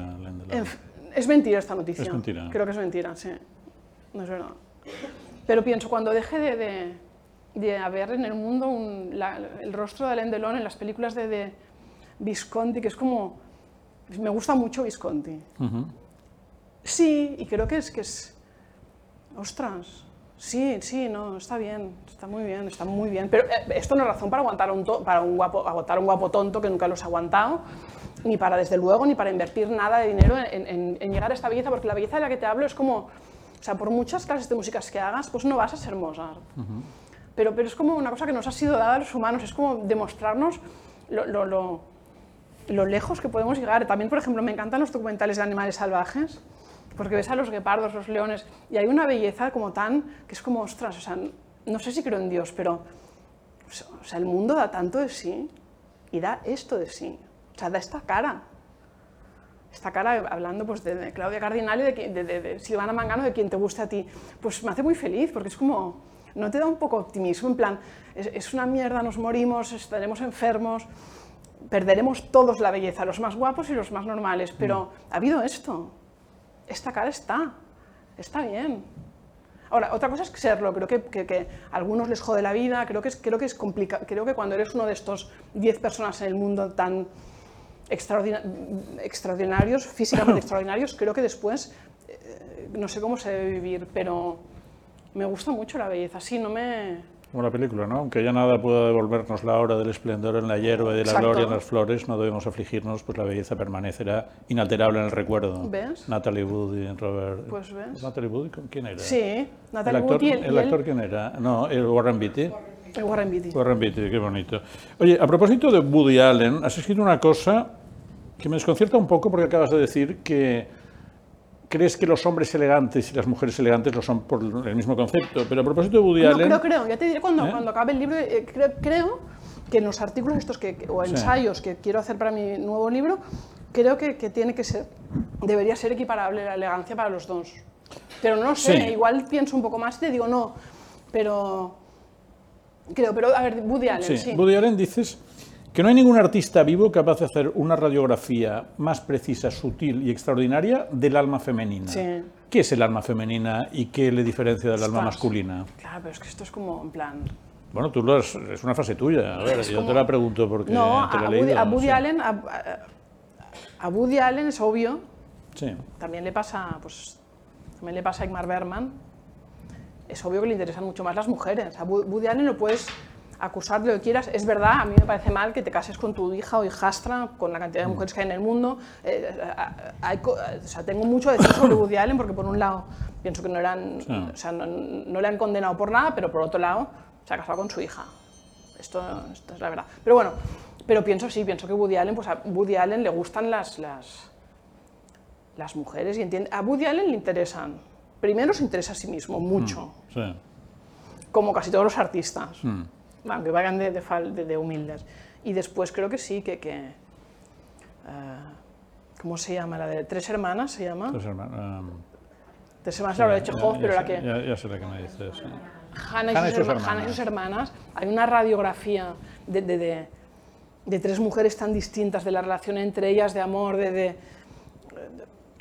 En f- Es mentira esta noticia. Es mentira. Creo que es mentira, sí. No es verdad. Pero pienso, cuando deje de, de, de haber en el mundo un- la- el rostro de Alain Delon en las películas de, de Visconti, que es como... Me gusta mucho Visconti. Sí, y creo que es que es. Ostras. Sí, sí, no, está bien, está muy bien, está muy bien. Pero eh, esto no es razón para aguantar a un, to- para un guapo, aguantar un guapo tonto que nunca los ha aguantado, ni para, desde luego, ni para invertir nada de dinero en, en- en llegar a esta belleza, porque la belleza de la que te hablo es como, o sea, por muchas clases de músicas que hagas, pues no vas a ser Mozart. pero, pero es como una cosa que nos ha sido dada a los humanos, es como demostrarnos lo, lo, lo, lo lejos que podemos llegar. También, por ejemplo, me encantan los documentales de animales salvajes, porque ves a los guepardos, los leones, y hay una belleza como tan, que es como, ostras, o sea, no sé si creo en Dios, pero o sea, el mundo da tanto de sí y da esto de sí, o sea, da esta cara. Esta cara hablando pues, de, Claudia Cardinal y de, de, de, Silvana Mangano, de quien te guste a ti, pues me hace muy feliz, porque es como, no te da un poco optimismo, en plan, es, es una mierda, nos morimos, estaremos enfermos, perderemos todos la belleza, los más guapos y los más normales, pero ha habido esto, esta cara está, está bien. Ahora, otra cosa es serlo, creo que, que, que, a algunos les jode la vida, creo que es, creo que es complicado, creo que cuando eres uno de estos 10 personas en el mundo tan extraordinarios, físicamente *clears throat* extraordinarios, creo que después, eh, no sé cómo se debe vivir, pero me gusta mucho la belleza, sí, no me... Como la película, ¿no? Aunque ya nada pueda devolvernos la hora del esplendor en la hierba y de la Exacto. gloria en las flores, no debemos afligirnos, pues la belleza permanecerá inalterable en el recuerdo. ¿Ves? Natalie Wood y Robert... Pues ves. ¿Natalie Wood? ¿Quién era? Sí, ¿El Natalie Wood y el, el actor quién era? No, el Warren Beatty. el Warren Beatty. Warren Beatty, qué bonito. Oye, a propósito de Woody Allen, has escrito una cosa que me desconcierta un poco porque acabas de decir que crees que los hombres elegantes y las mujeres elegantes lo son por el mismo concepto. Pero a propósito de Woody No, Allen... creo, creo, ya te diré cuando, ¿Eh? cuando acabe el libro, eh, creo, creo que en los artículos estos que, que- o Sí. ensayos que quiero hacer para mi nuevo libro, creo que, que tiene que ser, debería ser equiparable la elegancia para los dos. Pero no sé, Sí. igual pienso un poco más y te digo no, pero creo, pero a ver, Woody Allen, Sí, sí. Woody Allen dices que no hay ningún artista vivo capaz de hacer una radiografía más precisa, sutil y extraordinaria del alma femenina. Sí. ¿Qué es el alma femenina y qué le diferencia del alma masculina? Claro, pero es que esto es como en plan... Bueno, tú lo has- es una frase tuya. A ver, Es yo como- te la pregunto porque No, te la he Woody, leído. a Woody. Allen, a, a- Woody Allen es obvio, Sí. también le pasa, pues, también le pasa a Igmar Bergman. Es obvio que le interesan mucho más las mujeres. A Wo- Woody Allen lo puedes acusar de lo que quieras. Es verdad, a mí me parece mal que te cases con tu hija o hijastra, con la cantidad de mujeres que hay en el mundo. Eh, hay o sea, tengo mucho decir sobre Woody Allen porque por un lado pienso que no, eran, Sí. o sea, no, no le han condenado por nada, pero por otro lado se ha casado con su hija. Esto, esto es la verdad. Pero bueno, pero pienso sí, pienso que Woody Allen, pues a Woody Allen le gustan las, las, las mujeres y entiende, a Woody Allen le interesan. Primero se interesa a sí mismo, mucho, Sí. como casi todos los artistas, Mm. Aunque vayan de, de fal- de- de humildes. Y después creo que sí, que... que eh, ¿Cómo se llama? La de Tres Hermanas se llama. Entonces, hermano, um, Tres Hermanas, la de ya- Chekhov, ya pero la que... Ya, ya sé la que me dices. sí. Hannah y, Hannah sus, herma- Hannah y sus hermanas, hay una radiografía de, de- tres mujeres tan distintas, de la relación entre ellas, de amor, de...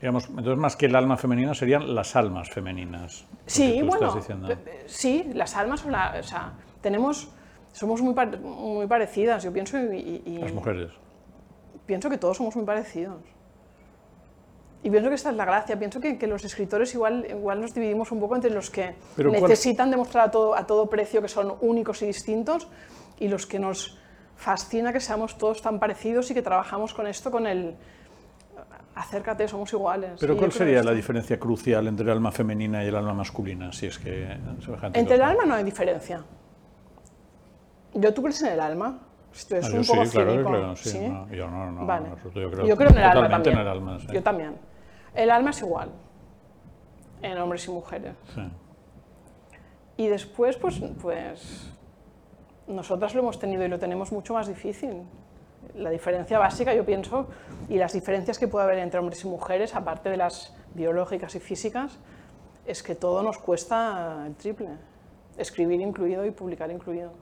Digamos, entonces, más que el alma femenina, serían las almas femeninas. que Sí, bueno, pe- pe- sí, las almas son la... O sea, tenemos... Somos muy, par- muy parecidas, yo pienso, y, y- Las mujeres. pienso que todos somos muy parecidos. Y pienso que esta es la gracia, pienso que, que los escritores igual, igual nos dividimos un poco entre los que Pero ¿cuál- necesitan demostrar a todo, a todo precio que son únicos y distintos y los que nos fascina que seamos todos tan parecidos y que trabajamos con esto, con el acércate, somos iguales. Pero ¿cuál sería esto. la diferencia crucial entre el alma femenina y el alma masculina? Si es que Entre el alma no hay diferencia. ¿Yo tú crees en el alma? Esto es Ah, un yo sí, poco claro, que cínico, claro, sí, no, yo no, no, Vale. en absoluto, yo creo yo creo en el alma también. en el alma, sí. Yo también. El alma es igual en hombres y mujeres. Y después, pues, pues nosotras lo hemos tenido y lo tenemos mucho más difícil. La diferencia básica, yo pienso, y las diferencias que puede haber entre hombres y mujeres, aparte de las biológicas y físicas, es que todo nos cuesta el triple. Escribir incluido y publicar incluido.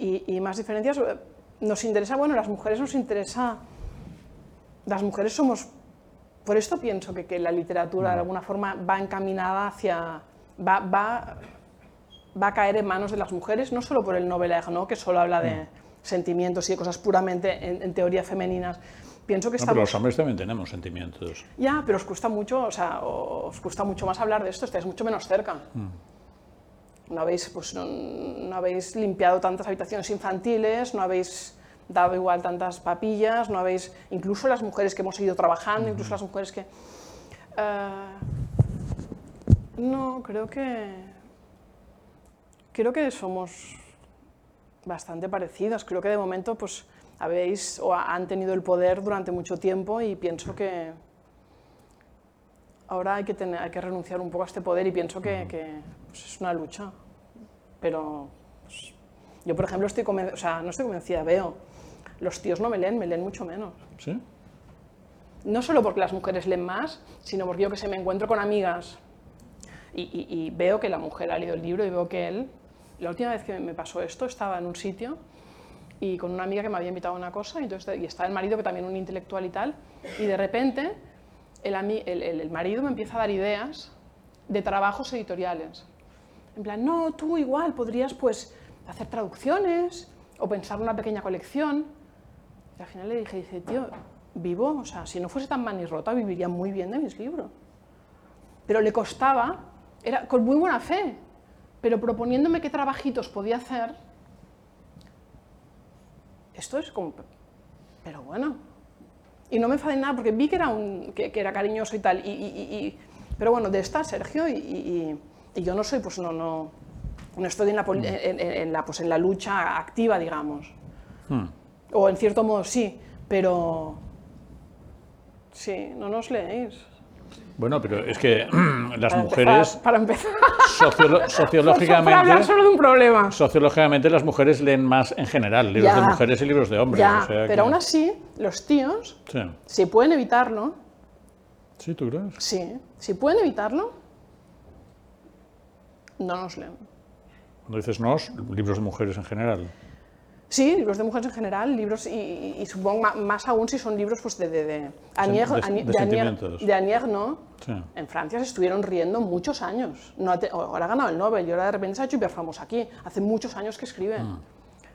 Y, y más diferencias, eh, nos interesa, bueno, las mujeres nos interesa, las mujeres somos, por esto pienso que, que la literatura de alguna forma va encaminada hacia, va, va, va a caer en manos de las mujeres, no solo por el Nobel ¿no? que solo habla de sentimientos y de cosas puramente, en, en teoría, femeninas. Pienso que No, pero estamos... los hombres también tenemos sentimientos. Ya, pero os cuesta mucho, o sea, os cuesta mucho más hablar de esto, estáis mucho menos cerca. No habéis, pues, no, no habéis limpiado tantas habitaciones infantiles, no habéis dado igual tantas papillas, no habéis, incluso las mujeres que hemos seguido trabajando, incluso las mujeres que... eh, no, creo que... Creo que somos bastante parecidos. Creo que de momento pues habéis o han tenido el poder durante mucho tiempo y pienso que ahora hay que, tener, hay que renunciar un poco a este poder y pienso que, que pues, es una lucha. Pero pues, yo, por ejemplo, estoy o sea, no estoy convencida, veo, los tíos no me leen, me leen mucho menos. ¿Sí? No solo porque las mujeres leen más, sino porque yo que sé, me encuentro con amigas y, y veo que la mujer ha leído el libro y veo que él la última vez que me pasó esto estaba en un sitio y con una amiga que me había invitado a una cosa y, entonces, y estaba el marido que también un intelectual y tal y de repente el, el, el, marido me empieza a dar ideas de trabajos editoriales. En plan, no, tú igual podrías pues hacer traducciones o pensar una pequeña colección. Y al final le dije, dice, tío, vivo, o sea, si no fuese tan manirrota viviría muy bien de mis libros. Pero le costaba, era con muy buena fe, pero proponiéndome qué trabajitos podía hacer, esto es como, pero bueno. Y no me enfadé nada porque vi que era, un, que, era cariñoso y tal. Y, pero bueno, de esta, Sergio, y, yo no soy, pues no, no, no estoy en la, en, la, pues en la lucha activa, digamos. Hmm. O en cierto modo sí, pero sí, no nos leéis. Bueno, pero es que *clears throat* las mujeres... para empezar. *laughs* sociológicamente... Para hablar solo de un problema. Sociológicamente las mujeres leen más en general, libros de mujeres y libros de hombres. pero aún así, los tíos, si pueden evitarlo... ¿Sí, tú crees? Sí, si pueden evitarlo, no nos leen. Cuando dices nos, libros de mujeres en general. Sí, libros de mujeres en general, libros y, supongo más aún si son libros pues, de, de, de, Anier, de, ¿no? En Francia se estuvieron riendo muchos años. No, ahora ha ganado el Nobel y ahora de repente se ha hecho hiperfamoso aquí. Hace muchos años que escribe. Mm.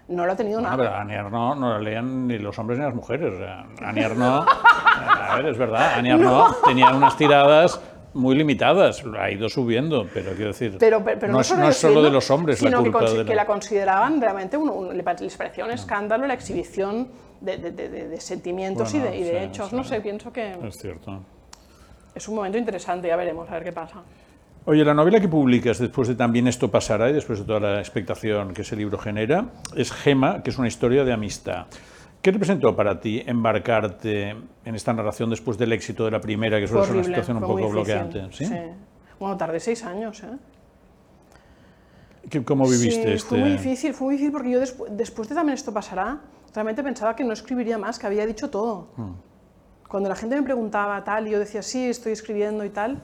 No lo ha tenido nada. Pero Anier no, no lo leían ni los hombres ni las mujeres. Anier no, *laughs* a ver, es verdad, Anier no tenía unas tiradas muy limitadas, ha ido subiendo, pero quiero decir, pero, pero, no, es, no es solo de los hombres sino la culpa que, de que la consideraban realmente, les parecía un escándalo la exhibición de, de, de, sentimientos y de, y de hechos. No sé, pienso que... Es cierto. Es un momento interesante, ya veremos, a ver qué pasa. Oye, la novela que publicas después de También esto pasará y después de toda la expectación que ese libro genera es Gema, que es una historia de amistad. ¿Qué representó para ti embarcarte en esta narración después del éxito de la primera, que suele ser una situación un poco bloqueante? ¿Sí? Bueno, tardé seis años. ¿eh? ¿Cómo viviste sí, este...? Fue muy difícil, fue muy difícil porque yo después de también esto pasará, realmente pensaba que no escribiría más, que había dicho todo. Hmm. Cuando la gente me preguntaba tal y yo decía, sí, estoy escribiendo y tal,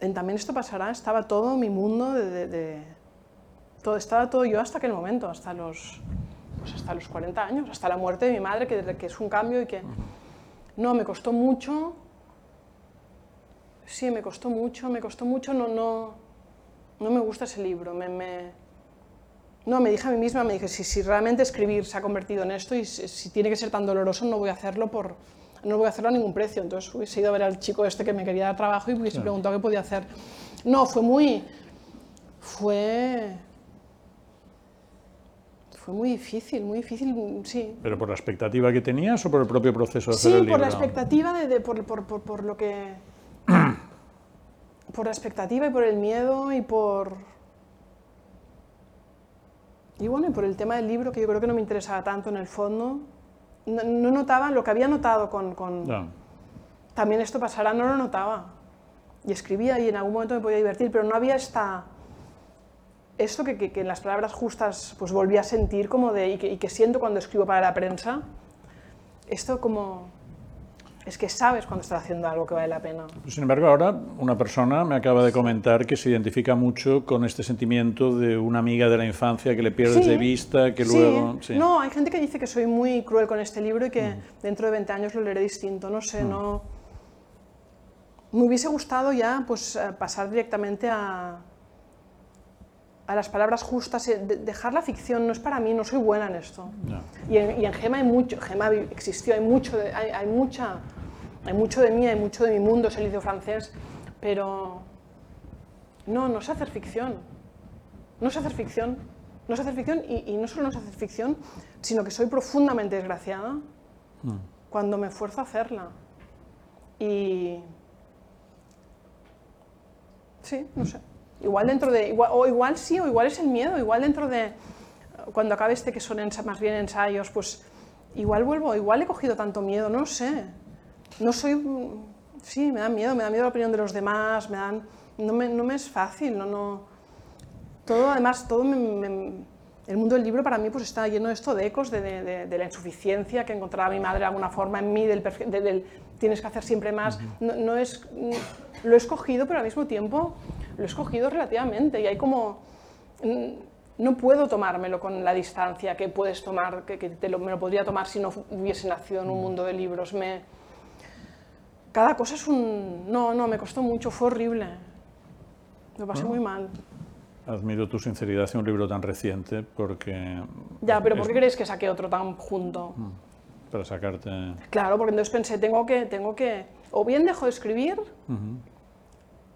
en también esto pasará, estaba todo mi mundo de, todo, estaba todo yo hasta aquel momento, hasta los pues hasta los 40 años, hasta la muerte de mi madre, que, que es un cambio y que... No, me costó mucho. Sí, me costó mucho, me costó mucho, no, no, no me gusta ese libro. Me, me, no, me dije a mí misma, me dije, si, si realmente escribir se ha convertido en esto y si, tiene que ser tan doloroso, no voy a hacerlo por, no voy a hacerlo a ningún precio. Entonces hubiese ido a ver al chico este que me quería dar trabajo y hubiese preguntado qué podía hacer. No, fue muy... Fue fue muy difícil, muy difícil, sí. ¿Pero por la expectativa que tenías o por el propio proceso de hacer el libro? Sí, por la expectativa, de, por, por, por, lo que... *clears throat* por la expectativa y por el miedo y por... Y bueno, y por el tema del libro, que yo creo que no me interesaba tanto en el fondo. No, notaba, lo que había notado con... con También esto pasará, no lo notaba. Y escribía y en algún momento me podía divertir, pero no había esta esto que, que, en las palabras justas pues volví a sentir como de, y que, y que siento cuando escribo para la prensa, esto como es que sabes cuando estás haciendo algo que vale la pena. Sin embargo, ahora una persona me acaba de comentar que se identifica mucho con este sentimiento de una amiga de la infancia que le pierdes de vista, que luego... Sí. No, hay gente que dice que soy muy cruel con este libro y que mm. dentro de 20 años lo leeré distinto, no sé, mm. no... Me hubiese gustado ya pues eh, pasar directamente a, a las palabras justas, eh, dejar la ficción no es para mí, no soy buena en esto. Y, en, y, Gema hay mucho, Gema existió, hay mucho, de, hay, mucha, hay mucho de mí, hay mucho de mi mundo, es el liceo francés, pero no, no sé hacer ficción, no sé hacer ficción, no sé hacer ficción y, no solo no sé hacer ficción, sino que soy profundamente desgraciada mm. cuando me esfuerzo a hacerla. Y sí, no sé. Igual dentro de, igual- o igual sí, o igual es el miedo, igual dentro de, cuando acabe este que son más bien ensayos, pues igual vuelvo, igual he cogido tanto miedo, no sé. No soy, sí, me da miedo, me da miedo la opinión de los demás, me dan, no me, no me es fácil, no, no. Todo, además, todo me- me- el mundo del libro para mí pues está lleno de esto de ecos de, de- de- de la insuficiencia que encontraba mi madre de alguna forma en mí, del, del tienes que hacer siempre más. no, no es, lo he escogido, pero al mismo tiempo lo he escogido relativamente y hay como... mm, No puedo tomármelo con la distancia que puedes tomar, que, que te lo- me lo podría tomar si no hubiese nacido en un mundo de libros. Me, cada cosa es un... No, no, me costó mucho, fue horrible. Lo pasé muy mal. Admiro tu sinceridad hacia un libro tan reciente porque... Ya, pero ¿por es qué crees que saqué otro tan junto? Para sacarte... Claro, porque entonces pensé, tengo que, tengo que, o bien dejo de escribir,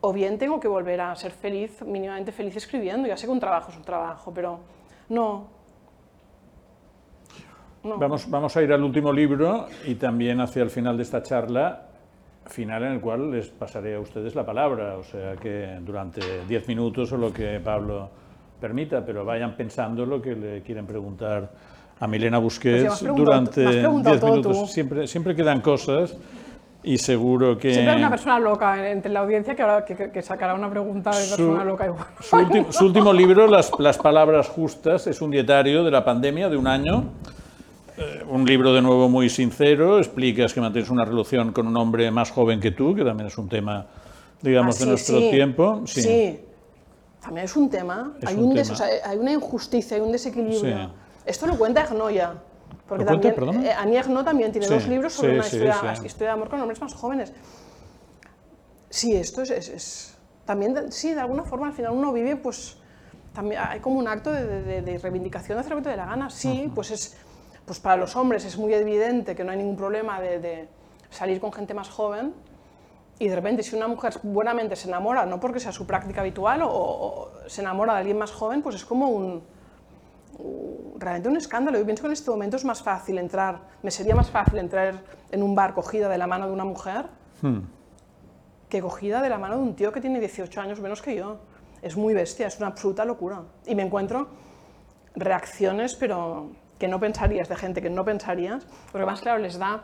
o bien tengo que volver a ser feliz, mínimamente feliz escribiendo. Ya sé que un trabajo es un trabajo, pero no. No. Vamos, vamos a ir al último libro y también hacia el final de esta charla, final en el cual les pasaré a ustedes la palabra, o sea que durante 10 minutos o lo que Pablo permita, pero vayan pensando lo que le quieren preguntar a Milena Pues Busquets preguntado durante tú- me has preguntado 10 todo minutos. tú. Siempre, siempre quedan cosas y seguro que... Siempre hay una persona loca entre la audiencia que ahora que, que- sacará una pregunta de Su- persona loca igual. Su, ulti- su último libro, las, Las Palabras Justas, es un dietario de la pandemia de un año. Eh, un libro de nuevo muy sincero. Explicas que mantienes una relación con un hombre más joven que tú, que también es un tema, digamos, Ah, de sí, nuestro sí. tiempo. Sí. También es un tema. Es hay, un un des- tema. o sea, hay una injusticia, hay un desequilibrio. Sí. Esto lo cuenta Agnoya. Porque ¿Lo cuenta, también, eh, Annie también tiene Sí, dos libros sobre sí, una historia, sí. historia de amor con hombres más jóvenes. Sí, esto es, es- es- también, sí, de alguna forma al final uno vive, pues, también hay como un acto de, de- de reivindicación de hacer lo que te dé la gana. Sí, pues es, pues para los hombres es muy evidente que no hay ningún problema de, de salir con gente más joven, y de repente, si una mujer buenamente se enamora, no porque sea su práctica habitual, o, o se enamora de alguien más joven, pues es como un- realmente un escándalo. Yo pienso que en este momento es más fácil entrar, me sería más fácil entrar en un bar cogida de la mano de una mujer Hmm. que cogida de la mano de un tío que tiene 18 años menos que yo. Es muy bestia, es una absoluta locura. Y me encuentro reacciones, pero que no pensarías, de gente que no pensarías, porque más claro les da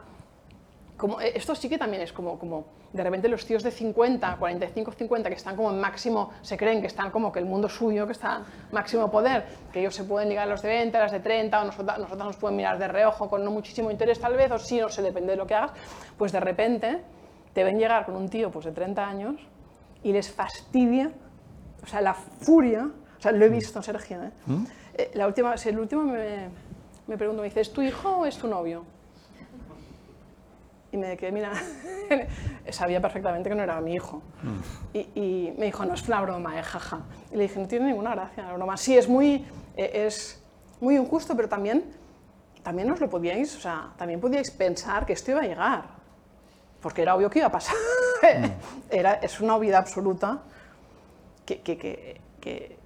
como, eh, esto sí que también es como, como de repente los tíos de 50, 45, 50 que están como en máximo, se creen que están como que el mundo suyo, que está máximo poder, que ellos se pueden ligar a los de 20, a las de 30, o nosotros, nosotros nos pueden mirar de reojo con no muchísimo interés tal vez, o sí, no sé, depende de lo que hagas, pues de repente te ven llegar con un tío pues de 30 años y les fastidia, o sea, la furia, o sea, lo he visto, Sergio, ¿eh? Eh, la última, el último me, me pregunto, me dice, ¿es tu hijo o es tu novio? Y me quedé, mira, *laughs* sabía perfectamente que no era mi hijo. Y, y me dijo, no, es una broma, eh, jaja. Y le dije, no tiene ninguna gracia la broma. Sí, es muy, eh, es muy injusto, pero también, también os lo podíais, o sea, también podíais pensar que esto iba a llegar. Porque era obvio que iba a pasar. era, es una obviedad absoluta que, que, que, que,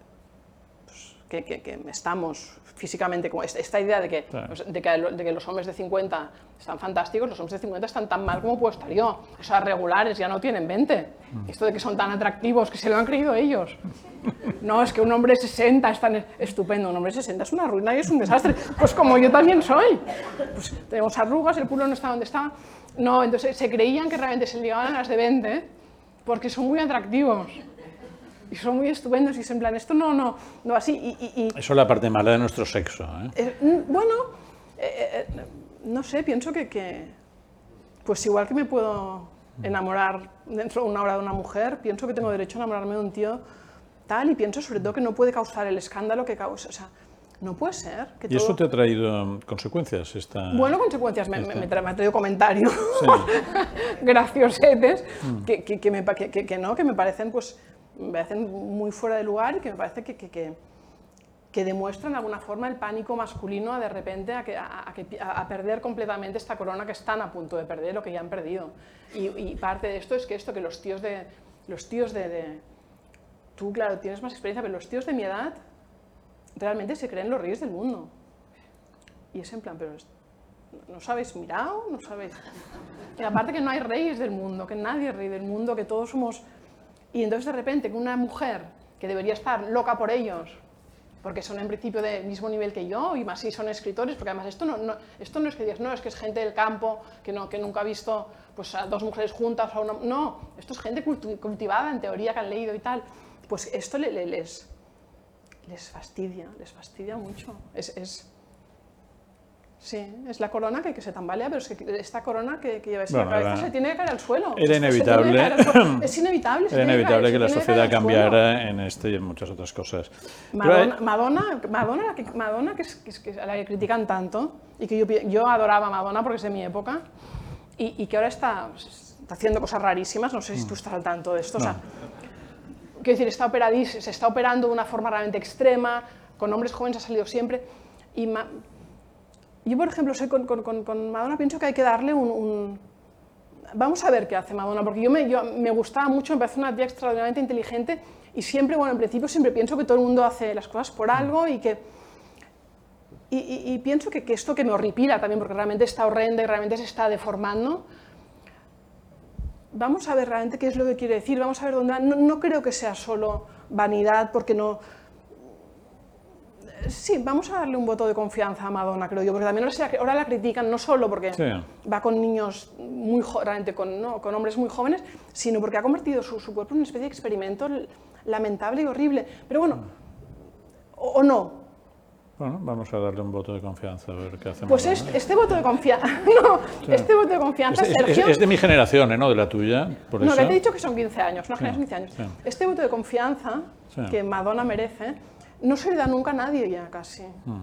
pues, que, que- que estamos físicamente, como esta, idea de que, pues, de, que, de que los hombres de 50 están fantásticos, los hombres de 50 están tan mal como puedo estar yo. O sea, regulares, ya no tienen 20. Esto de que son tan atractivos, que se lo han creído ellos. No, es que un hombre de 60 es tan estupendo. Un hombre de 60 es una ruina y es un desastre. Pues como yo también soy. Pues tenemos arrugas, el culo no está donde está. No, entonces se creían que realmente se ligaban a las de 20 porque son muy atractivos. Y son muy estupendos y es en plan, esto no, no, no así. Y, y- y- Eso es la parte mala de nuestro sexo. ¿eh? eh, mm, bueno, eh, eh, no sé, pienso que, que, pues igual que me puedo enamorar dentro de una hora de una mujer, pienso que tengo derecho a enamorarme de un tío tal y pienso sobre todo que no puede causar el escándalo que causa. O sea, no puede ser que ¿Y eso te ha traído consecuencias? Esta... Bueno, consecuencias, me, me- me tra- me ha traído comentarios Sí. *laughs* graciosetes que, que, que me pa- que- que- que no, que me parecen, pues, me parecen muy fuera de lugar y que me parece que, que, que, que demuestran de alguna forma el pánico masculino a de repente a, que, a, a a- perder completamente esta corona que están a punto de perder o que ya han perdido. Y, y parte de esto es que esto, que los tíos de... Los tíos de, de- tú, claro, tienes más experiencia, pero los tíos de mi edad realmente se creen los reyes del mundo. Y es en plan, pero ¿no os habéis mirado? ¿No sabéis? Y aparte que no hay reyes del mundo, que nadie es rey del mundo, que todos somos... Y entonces de repente que una mujer que debería estar loca por ellos, porque son en principio del mismo nivel que yo y más si son escritores, porque además esto no, esto no es que digas, no, es que es gente del campo que, no, que nunca ha visto pues, a dos mujeres juntas, no, esto es gente cultivada en teoría que han leído y tal. Pues esto le- le- les, les fastidia, les fastidia mucho. Es- sí, es la corona que, que se tambalea, pero es que esta corona que, que en Bueno, la cabeza era- se tiene que caer al suelo. era inevitable. suelo. Es inevitable. *coughs* Era inevitable caer- que la sociedad cambiara en este y en muchas otras cosas. Madonna, hay- Madonna, Madonna, la que, Madonna que es, que a la que critican tanto y que yo, yo adoraba a Madonna porque es de mi época y, y que ahora está, está haciendo cosas rarísimas, no sé si tú estás al tanto de esto. o sea, quiero decir, está operadís- se está operando de una forma realmente extrema, con hombres jóvenes ha salido siempre. Y yo, por ejemplo, soy con, con- con- con Madonna pienso que hay que darle un, un- Vamos a ver qué hace Madonna, porque yo me, yo- me gustaba mucho, me parece una tía extraordinariamente inteligente y siempre, bueno, en principio siempre pienso que todo el mundo hace las cosas por algo y que... Y, y- y pienso que, que esto que me horripila también, porque realmente está horrenda y realmente se está deformando, vamos a ver realmente qué es lo que quiere decir, vamos a ver dónde. No, no creo que sea solo vanidad, porque no... Sí, vamos a darle un voto de confianza a Madonna, creo yo, porque también ahora, la- ahora la critican no solo porque Sí. va con niños muy realmente con, ¿no? con hombres muy jóvenes, sino porque ha convertido su, su cuerpo en una especie de experimento lamentable y horrible. Pero bueno, o, o no. Bueno, vamos a darle un voto de confianza a ver qué hacemos. Pues este, *laughs* este voto de confianza, no, este voto de confianza, Es, de mi generación, ¿eh? no de la tuya. Por no, eso. te he dicho que son 15 años, generación de 15 sí. años. Este voto de confianza Sí. que Madonna merece, no se le da nunca a nadie ya casi. Hmm.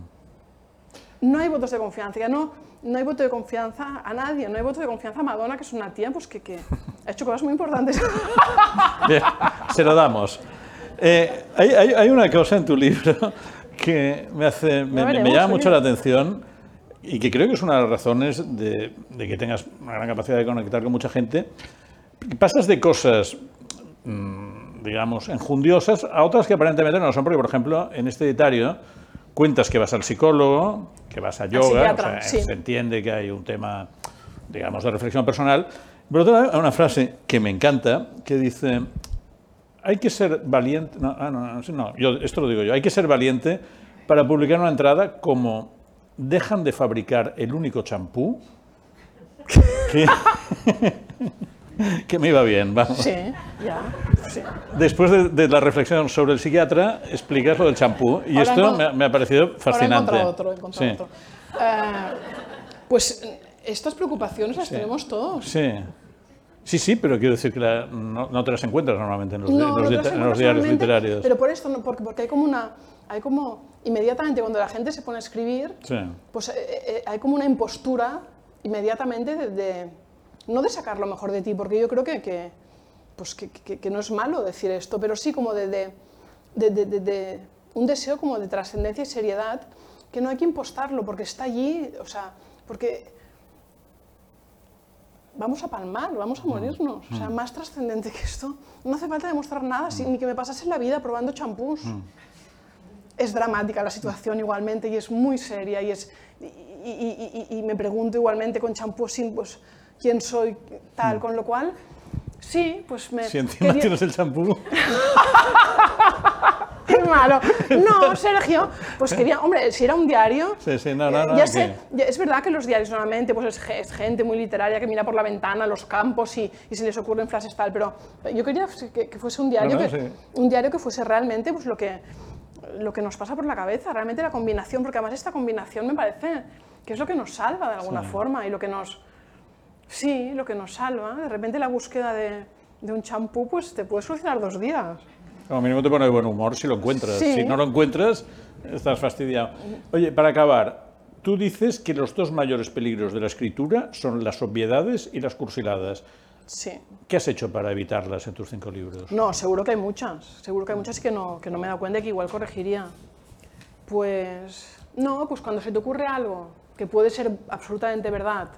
No hay votos de confianza, ya no, no hay voto de confianza a nadie, no hay voto de confianza a Madonna, que es una tía pues, que, que ha hecho cosas muy importantes. *laughs* Bien, se lo damos. Eh, hay, hay- hay una cosa en tu libro que me, hace, me, llama mucho la atención y que creo que es una de las razones de, de que tengas una gran capacidad de conectar con mucha gente. Pasas de cosas, mm, digamos, enjundiosas a otras que aparentemente no lo son, porque, por ejemplo, en este diario cuentas que vas al psicólogo, que vas a yoga, o sea, sí. se entiende que hay un tema, digamos, de reflexión personal. Pero otra una frase que me encanta, que dice, hay que ser valiente, no, ah, no, no, no, yo, esto lo digo yo, hay que ser valiente para publicar una entrada como dejan de fabricar el único champú *laughs* *laughs* que, me iba bien, vamos. sí, ya. sí. Después de, de la reflexión sobre el psiquiatra, explicas lo del champú y Ahora esto me, ha- me ha parecido Ahora he fascinante. encontrado otro, he encontrado Sí, otro. Eh, pues estas preocupaciones las tenemos todos. sí. Sí, sí, pero quiero decir que la- no, no te las encuentras normalmente en los, No, no en diarios literarios. Pero por esto, no, porque, porque hay como una, hay como, inmediatamente cuando la gente se pone a escribir, Sí. pues eh, eh, hay como una impostura inmediatamente de, de- no de sacar lo mejor de ti, porque yo creo que, que, pues que, que- que no es malo decir esto, pero sí como de, de- de- un deseo como de trascendencia y seriedad que no hay que impostarlo, porque está allí, o sea, porque vamos a palmar, vamos a morirnos, o sea, más trascendente que esto, no hace falta demostrar nada, ni que me pasase la vida probando champús. Es dramática la situación igualmente y es muy seria y, es, y, y- y- y me pregunto igualmente con champú sin pues quién soy tal, con lo cual sí, pues me Si encima quería- tienes el champú. *laughs* qué malo. No, Sergio, pues quería, hombre, si era un diario, Sí, sí, no, no, eh, no, ya sé, ya- es verdad que los diarios normalmente pues es, es gente muy literaria que mira por la ventana los campos y, y se les ocurren frases tal, pero yo quería que, que fuese un diario, que, sí. un diario que fuese realmente pues lo que, lo que nos pasa por la cabeza, realmente la combinación, porque además esta combinación me parece que es lo que nos salva de alguna forma y lo que nos, sí, lo que nos salva. De repente la búsqueda de, de un champú pues te puede solucionar dos días. Como mínimo te pone de buen humor si lo encuentras. Sí. Si no lo encuentras, estás fastidiado. Oye, para acabar, tú dices que los dos mayores peligros de la escritura son las obviedades y las cursiladas. Sí. ¿Qué has hecho para evitarlas en tus cinco libros? No, seguro que hay muchas. Seguro que hay muchas que no, que no me he dado cuenta y que igual corregiría. Pues no, pues cuando se te ocurre algo que puede ser absolutamente verdad,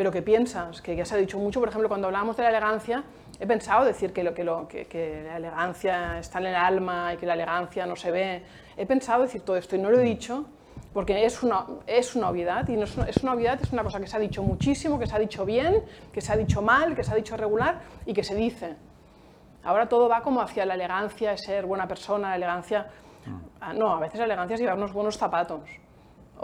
pero que piensas, que ya se ha dicho mucho, por ejemplo, cuando hablábamos de la elegancia, he pensado decir que, lo, que, lo, que, que la elegancia está en el alma y que la elegancia no se ve. He pensado decir todo esto y no lo he dicho porque es una, es una obviedad y no es una, es una obviedad, es una cosa que se ha dicho muchísimo, que se ha dicho bien, que se ha dicho mal, que se ha dicho regular y que se dice. Ahora todo va como hacia la elegancia, ser buena persona, la elegancia... Ah, No, a veces la elegancia es llevar unos buenos zapatos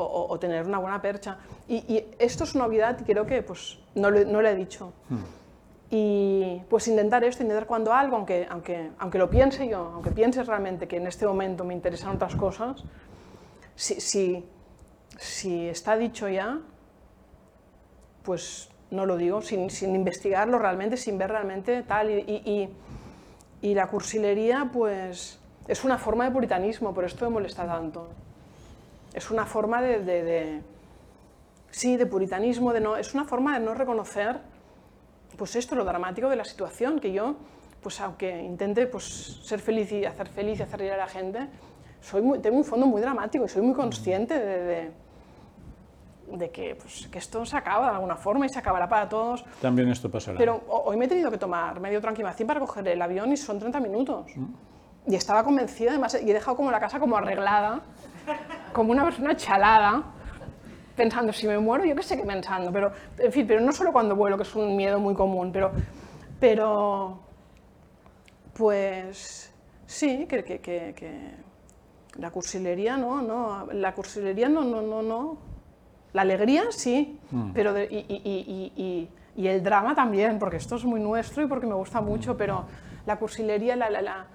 o, o- tener una buena percha. Y, y esto es una novedad y creo que pues, no, lo, no lo he dicho. Y pues intentar esto, intentar cuando algo, aunque, aunque, aunque lo piense yo, aunque piense realmente que en este momento me interesan otras cosas, si, si, si está dicho ya, pues no lo digo, sin, sin investigarlo realmente, sin ver realmente tal. Y, y- y- y la cursilería, pues, es una forma de puritanismo, por esto me molesta tanto. Es una forma de, de- de- sí, de puritanismo, de no, es una forma de no reconocer, pues esto, lo dramático de la situación, que yo, pues aunque intente pues, ser feliz y hacer feliz y hacer reír a la gente, soy muy- tengo un fondo muy dramático y soy muy consciente de, de- de que, pues, que esto se acaba de alguna forma y se acabará para todos. También esto pasará. Pero ho- hoy me he tenido que tomar medio tranquimacín para coger el avión y son 30 minutos. Y estaba convencida, además, y he dejado como la casa como arreglada, como una persona chalada, pensando, si me muero, yo qué sé qué pensando. Pero, en fin, pero no solo cuando vuelo, que es un miedo muy común, pero, pero pues sí, que, que, que, que la cursilería no, no, la cursilería no, no, no, no. La alegría sí, pero de- y, y- y- y- y- y el drama también, porque esto es muy nuestro y porque me gusta mucho, pero la cursilería, la, la, la,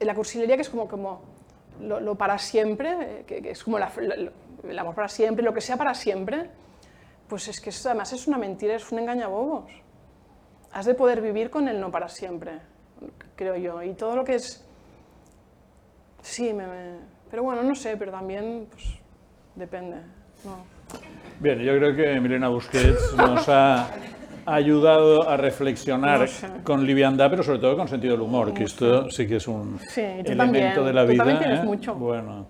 la cursilería que es como, como lo, para siempre, eh, que, es como la- lo- el amor para siempre, lo que sea para siempre, pues es que es- además es una mentira, es un engañabobos. Has de poder vivir con el no para siempre, creo yo. Y todo lo que es... Sí, me, pero bueno, no sé, pero también pues, depende. Bien, yo creo que Milena Busquets nos ha ayudado a reflexionar No sé. con liviandad, pero sobre todo con sentido del humor, que esto sí que es un Sí, elemento también, de la tú vida. también tienes ¿eh? mucho. Bueno,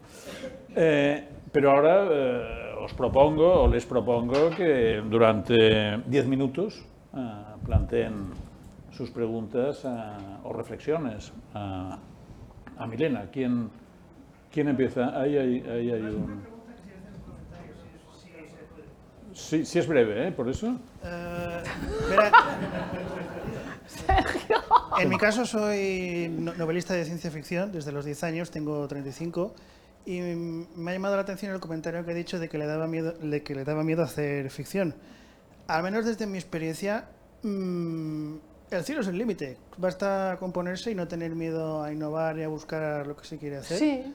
Eh, pero ahora eh, os propongo o les propongo que durante 10 minutos planteen sus preguntas o reflexiones a, a Milena. ¿Quién, quién empieza? Ahí hay, ahí hay un... Sí, sí es breve, ¿eh? Por eso. Eh, en mi caso soy no- novelista de ciencia ficción desde los 10 años, tengo 35, y me ha llamado la atención el comentario que he dicho de que le daba miedo, de que le daba miedo hacer ficción. Al menos desde mi experiencia, mm, el cielo es el límite. Basta componerse y no tener miedo a innovar y a buscar lo que se quiere hacer. Sí,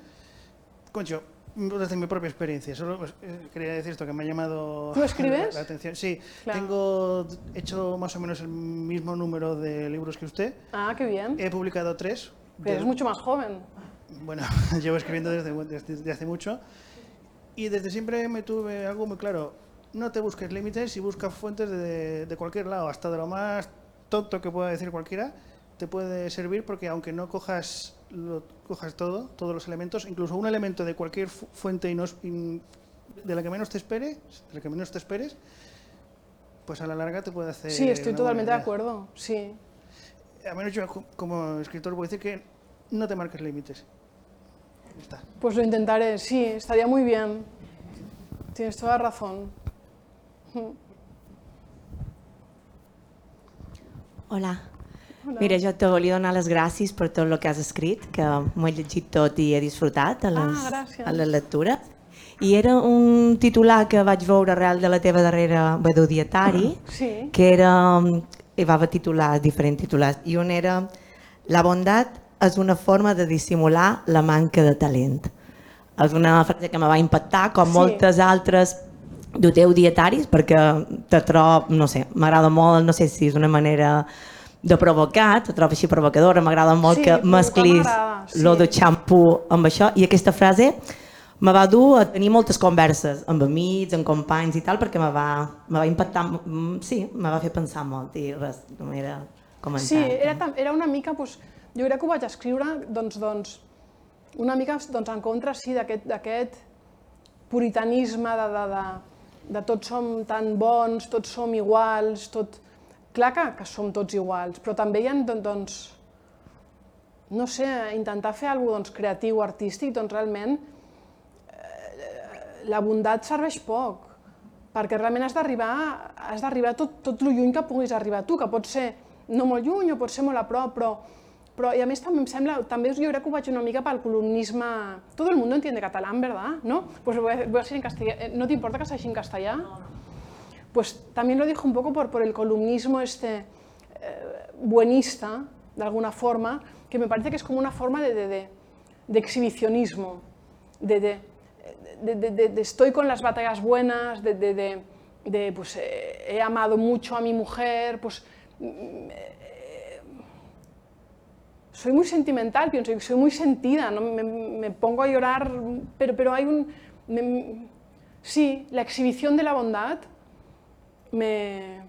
Concho, desde mi propia experiencia, solo pues, eh, quería decir esto que me ha llamado ¿Tú escribes? la, atención. Sí, Claro. tengo hecho más o menos el mismo número de libros que usted. ah, qué bien. He publicado tres. Pero eres mucho más joven. Bueno, *laughs* llevo escribiendo desde, desde- desde hace mucho. Y desde siempre me tuve algo muy claro. No te busques límites y busca fuentes de, de cualquier lado, hasta de lo más tonto que pueda decir cualquiera, te puede servir porque aunque no cojas, lo, cojas todo, todos los elementos, incluso un elemento de cualquier fu- fuente y no de la que menos te espere, de la que menos te esperes, pues a la larga te puede hacer. Sí, estoy totalmente de acuerdo. Sí. A menos yo co- como escritor puedo decir que no te marques límites. Está. Pues lo intentaré, sí, estaría muy bien. Tienes toda razón. Hola. Mira, jo te volia donar les gràcies per tot el que has escrit, que m'ho he llegit tot i he disfrutat a les, Ah, gràcies. a les lectures. I era un titular que vaig veure arrel de la teva darrera dietari, Sí. que era, hi va haver titulars, diferents titulars, i un era La bondat és una forma de dissimular la manca de talent. És una frase que me va impactar, com Sí. moltes altres de teu dietaris, perquè te trobo, no sé, m'agrada molt, no sé si és una manera de provocar, te trobo així provocadora, m'agrada molt Sí, que mesclis m'agrada, sí. lo de xampú amb això, i aquesta frase me va dur a tenir moltes converses amb amics, amb companys i tal, perquè me va, me va impactar, sí, me va fer pensar molt i res, només era comentar. Sí, era, era una mica, doncs, jo crec que ho vaig escriure doncs, doncs, una mica doncs, en contra sí, d'aquest d'aquest puritanisme de, de, de, de tots som tan bons, tots som iguals, tot... Clar que, que som tots iguals, però també hi ha, don- doncs, no sé, intentar fer alguna cosa doncs, creatiu, artístic, doncs realment eh, la bondat serveix poc, perquè realment has d'arribar has d'arribar tot, tot lo lluny que puguis arribar tu, que pot ser no molt lluny o pot ser molt a prop, però Però, i a més també em sembla, també jo crec que ho vaig una mica pel columnisme... Todo el mundo entiende catalán, ¿verdad? ¿No? Pues a, voy a en castellano. Eh, ¿No te importa que sea en castellano? No, no. Pues también lo dijo un poco por, por el columnismo este eh, buenista, de alguna forma, que me parece que es como una forma de, de, de, de exhibicionismo, de, estoy con las batallas buenas, de, pues eh, he amado mucho a mi mujer, pues mm, soy muy sentimental, pienso soy muy sentida, ¿no? me, pongo a llorar, pero, pero hay un... sí, la exhibición de la bondad me,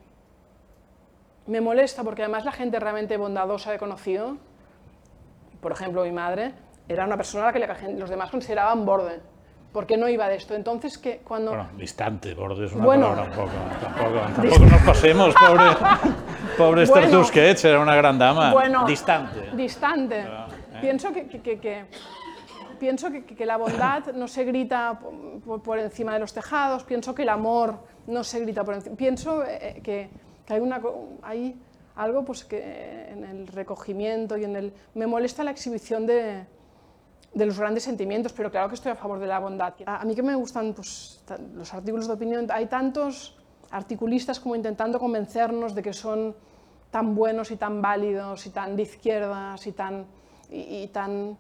me molesta porque además la gente realmente bondadosa he conocido, por ejemplo mi madre, era una persona a la que los demás consideraban borde, porque no iba de esto. Entonces, que cuando... Bueno, distante, borde es una palabra un poco... Tampoco, *laughs* tampoco nos pasemos, pobre, pobre bueno, Tusquets, era una gran dama. Bueno, distante. Distante. ¿eh? Pienso que, que, que pienso que, la bondad no se grita por, por, encima de los tejados, pienso que el amor no se grita por encima, pienso eh, que, hay, una, hay algo pues, que en el recogimiento y en el... Me molesta la exhibición de, de los grandes sentimientos, pero claro que estoy a favor de la bondad. A, mí que me gustan pues, los artículos de opinión, hay tantos articulistas como intentando convencernos de que son tan buenos y tan válidos y tan de izquierdas y tan, y, tan...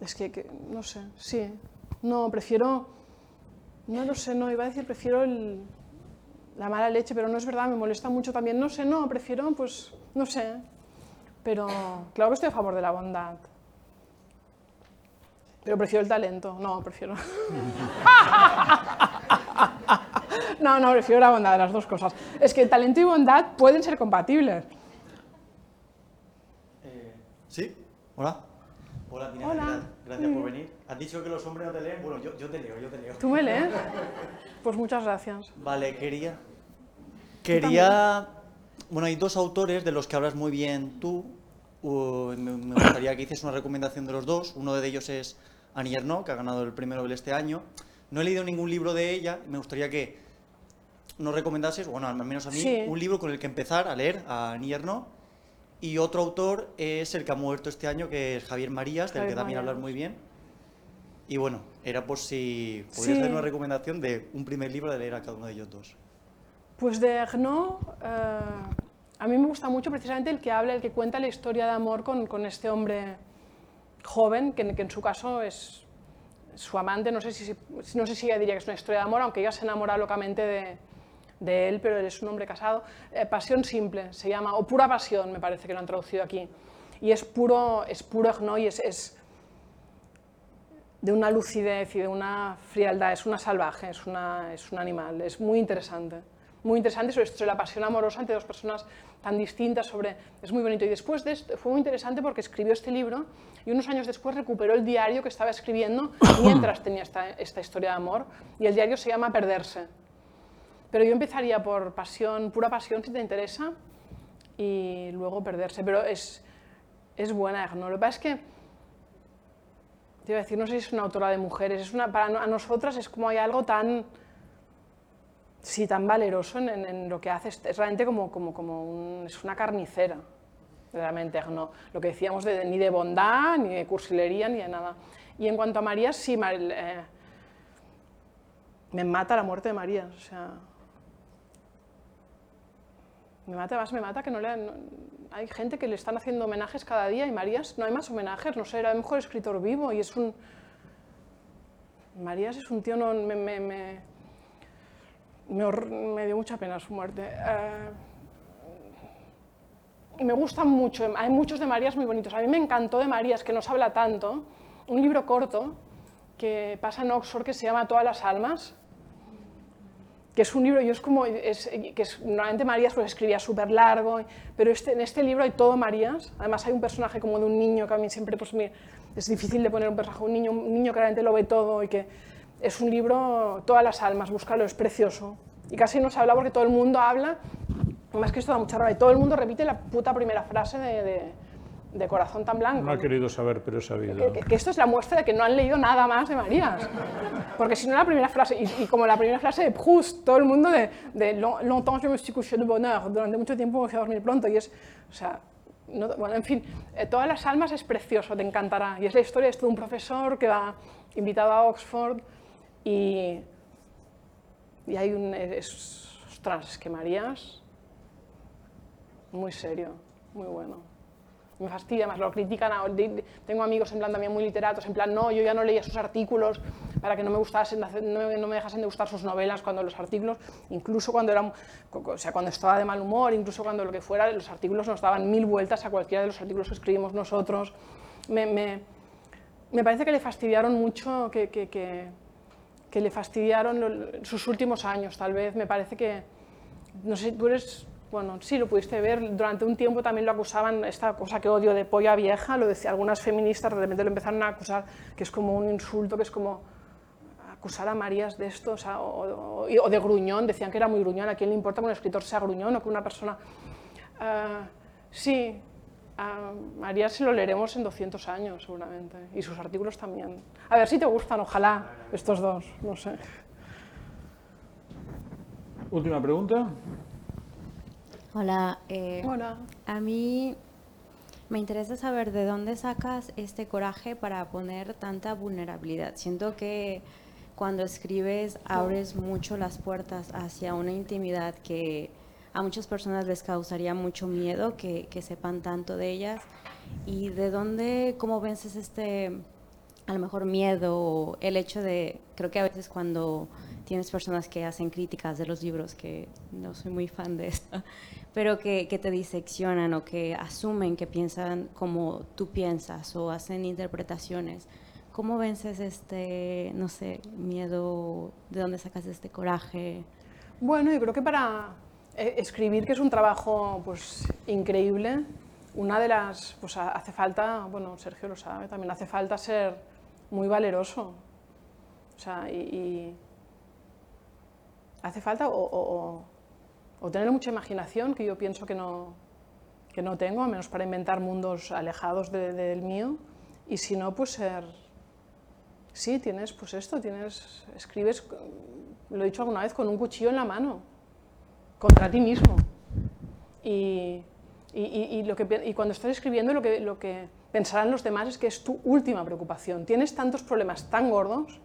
Es que, no sé, sí, no, prefiero, no lo sé, no, iba a decir, prefiero el, la mala leche, pero no es verdad, me molesta mucho también, no sé, no, prefiero, pues, no sé, pero claro que estoy a favor de la bondad. Pero prefiero el talento, no, prefiero... *laughs* no, no, prefiero la bondad las dos cosas. Es que talento y bondad pueden ser compatibles. ¿Sí? Hola. Hola, Hola. Gracias por venir. Has dicho que los hombres no te leen. Bueno, yo, yo te leo, yo te leo. ¿Tú me lees? *laughs* Pues muchas gracias. Vale, quería... Quería... Bueno, hay dos autores de los que hablas muy bien tú. me, gustaría que hiciese una recomendación de los dos. Uno de ellos es Annie Ernaux, que ha ganado el premio Nobel este año. No he leído ningún libro de ella. Me gustaría que nos recomendases, bueno, al menos a mí, un libro con el que empezar a leer a Annie Ernaux. Y otro autor es el que ha muerto este año, que es Javier Marías, del que también hablas muy bien. Y bueno, era por si podrías hacer una recomendación de un primer libro de leer a cada uno de ellos dos. Pues de Arnaud, eh, a mí me gusta mucho precisamente el que habla, el que cuenta la historia de amor con, con este hombre joven, que, que, en su caso es su amante, no sé, si, no sé si ella diría que es una historia de amor, aunque ella se enamora locamente de, de él, pero él es un hombre casado. Eh, pasión simple se llama, o pura pasión me parece que lo han traducido aquí. Y es puro, es puro es, de una lucidez y de una frialdad, es una salvaje, es, una, es un animal, es muy interesante. Muy interesante sobre, sobre la pasión amorosa entre dos personas tan distintas, sobre, es muy bonito. Y después de esto, fue muy interesante porque escribió este libro y unos años después recuperó el diario que estaba escribiendo mientras tenía esta, esta historia de amor y el diario se llama Perderse. Pero yo empezaría por pasión, pura pasión si te interesa y luego Perderse, pero es, es buena, ¿no? Lo que pasa es que te iba a decir, no sé si es una autora de mujeres, es una, para a nosotras es como hay algo tan, sí, tan valeroso en, lo que hace, es realmente como, como, como un, es una carnicera, realmente, no, lo que decíamos de, ni de bondad, ni de cursilería, ni de nada. Y en cuanto a María, sí, eh, me mata la muerte de María, o sea, me mata, más me mata que no le... No, hay gente que le están haciendo homenajes cada día y Marías no hay más homenajes, no sé, era el mejor escritor vivo y es un... Marías es un tío, no, me, me, me, me, dio mucha pena su muerte. Y me gustan mucho, hay muchos de Marías muy bonitos. A mí me encantó de Marías, que nos habla tanto, un libro corto que pasa en Oxford que se llama Todas las almas, que es un libro, yo es como, es, que es, normalmente Marías pues escribía súper largo, pero este, en este libro hay todo Marías, además hay un personaje como de un niño que a mí siempre pues, es difícil de poner un personaje, un niño, un niño que realmente lo ve todo y que es un libro, todas las almas, búscalo, es precioso. Y casi no se habla porque todo el mundo habla, más que esto da mucha rabia, todo el mundo repite la puta primera frase de, de de corazón tan blanco. No ha querido saber, pero he sabido. Que, que, esto es la muestra de que no han leído nada más de Marías. Porque si no la primera frase, y, y, como la primera frase de Proust, todo el mundo de, de longtemps je me suis couché de bonheur, durante mucho tiempo me fui a dormir pronto, y es, o sea, no- bueno, en fin, eh, Todas las almas es precioso, te encantará. Y es la historia esto de un profesor que va invitado a Oxford y, y hay un... Es, ostras, es que Marías, muy serio, muy bueno. Me fastidia, más lo critican. a- Tengo amigos en plan también muy literatos, en plan, no, yo ya no leía sus artículos para que no me gustasen, no, no me dejasen de gustar sus novelas cuando los artículos, incluso cuando era, o sea, cuando estaba de mal humor, incluso cuando lo que fuera, los artículos nos daban mil vueltas a cualquiera de los artículos que escribimos nosotros. Me, me, me parece que le fastidiaron mucho, que, que, que, que le fastidiaron sus últimos años, tal vez. Me parece que, no sé, tú eres, bueno, sí, lo pudiste ver, durante un tiempo también lo acusaban, esta cosa que odio de polla vieja, lo decía, algunas feministas de repente lo empezaron a acusar, que es como un insulto, que es como acusar a Marías de esto, o, sea, o, o- o de gruñón, decían que era muy gruñón, ¿a quién le importa que un escritor sea gruñón o que una persona... Ah, sí, a Marías se lo leeremos en 200 años seguramente, y sus artículos también. A ver si te gustan, ojalá, estos dos, no sé. Última pregunta. Hola, eh, Hola. a mí me interesa saber de dónde sacas este coraje para poner tanta vulnerabilidad. Siento que cuando escribes abres mucho las puertas hacia una intimidad que a muchas personas les causaría mucho miedo que, que sepan tanto de ellas. ¿Y de dónde, cómo vences este, a lo mejor miedo o el hecho de, creo que a veces cuando tienes personas que hacen críticas de los libros, que no soy muy fan de esto, pero que, que te diseccionan o que asumen que piensan como tú piensas o hacen interpretaciones. ¿Cómo vences este, no sé, miedo? ¿De dónde sacas este coraje? Bueno, yo creo que para eh, escribir, que es un trabajo pues, increíble, una de las, pues ha- hace falta, bueno, Sergio lo sabe, también hace falta ser muy valeroso. O sea, y, y hace falta o, tener mucha imaginación, que yo pienso que no, que no tengo, a menos para inventar mundos alejados de- del mío, y si no, pues ser... Sí, tienes pues esto, tienes, escribes, lo he dicho alguna vez, con un cuchillo en la mano, contra ti mismo. Y, y- y- lo que, y cuando estás escribiendo, lo que, lo que pensarán los demás es que es tu última preocupación. Tienes tantos problemas tan gordos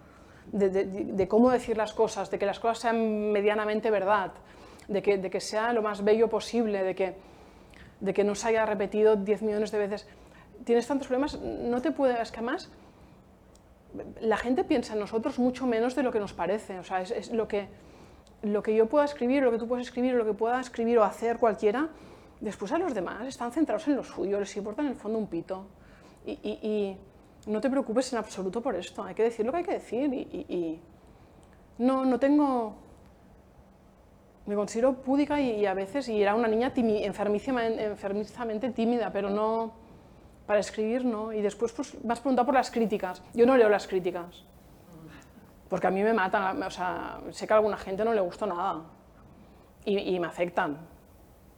de, cómo decir las cosas, de que las cosas sean medianamente verdad, de que, sea lo más bello posible, de que, no se haya repetido 10 millones de veces. Tienes tantos problemas, no te puedes, que además la gente piensa en nosotros mucho menos de lo que nos parece. O sea, es, es lo, que, yo pueda escribir, lo que tú puedas escribir, lo que pueda escribir o hacer cualquiera, después a los demás están centrados en lo suyo, les importa en el fondo un pito. Y no te preocupes en absoluto por esto, hay que decir lo que hay que decir. Y, no, no tengo... Me considero púdica y, a veces, y era una niña enfermizamente tímida, pero no para escribir no. Y después pues, me has preguntado por las críticas. Yo no leo las críticas, porque a mí me matan. O sea, sé que a alguna gente no le gusta nada y me afectan.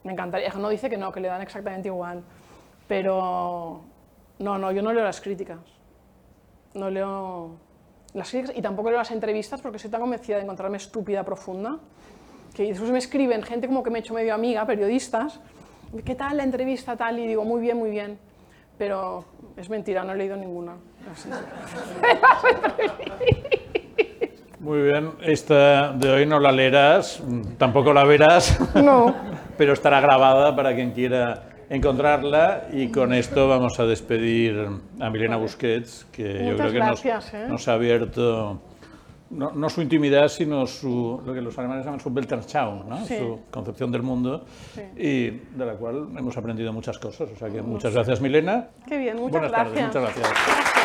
Me encantaría. No dice que no, que le dan exactamente igual. Pero no, no, yo no leo las críticas. No leo las críticas y tampoco leo las entrevistas porque soy tan convencida de encontrarme estúpida profunda que después me escriben gente como que me he hecho medio amiga, periodistas, ¿qué tal la entrevista tal? Y digo, muy bien, muy bien. Pero es mentira, no he leído ninguna. Muy bien, esta de hoy no la leerás, tampoco la verás, No. *laughs* pero estará grabada para quien quiera encontrarla y con esto vamos a despedir a Milena Busquets, que yo creo que nos, ¿eh? nos ha abierto no, no su intimidad, sino su, lo que los alemanes llaman su Weltanschauung, ¿no? Sí. su concepción del mundo, Sí. y de la cual hemos aprendido muchas cosas. O sea que muchas gracias, Milena. Qué bien, muchas Buenas tardes, gracias. muchas gracias. Gracias.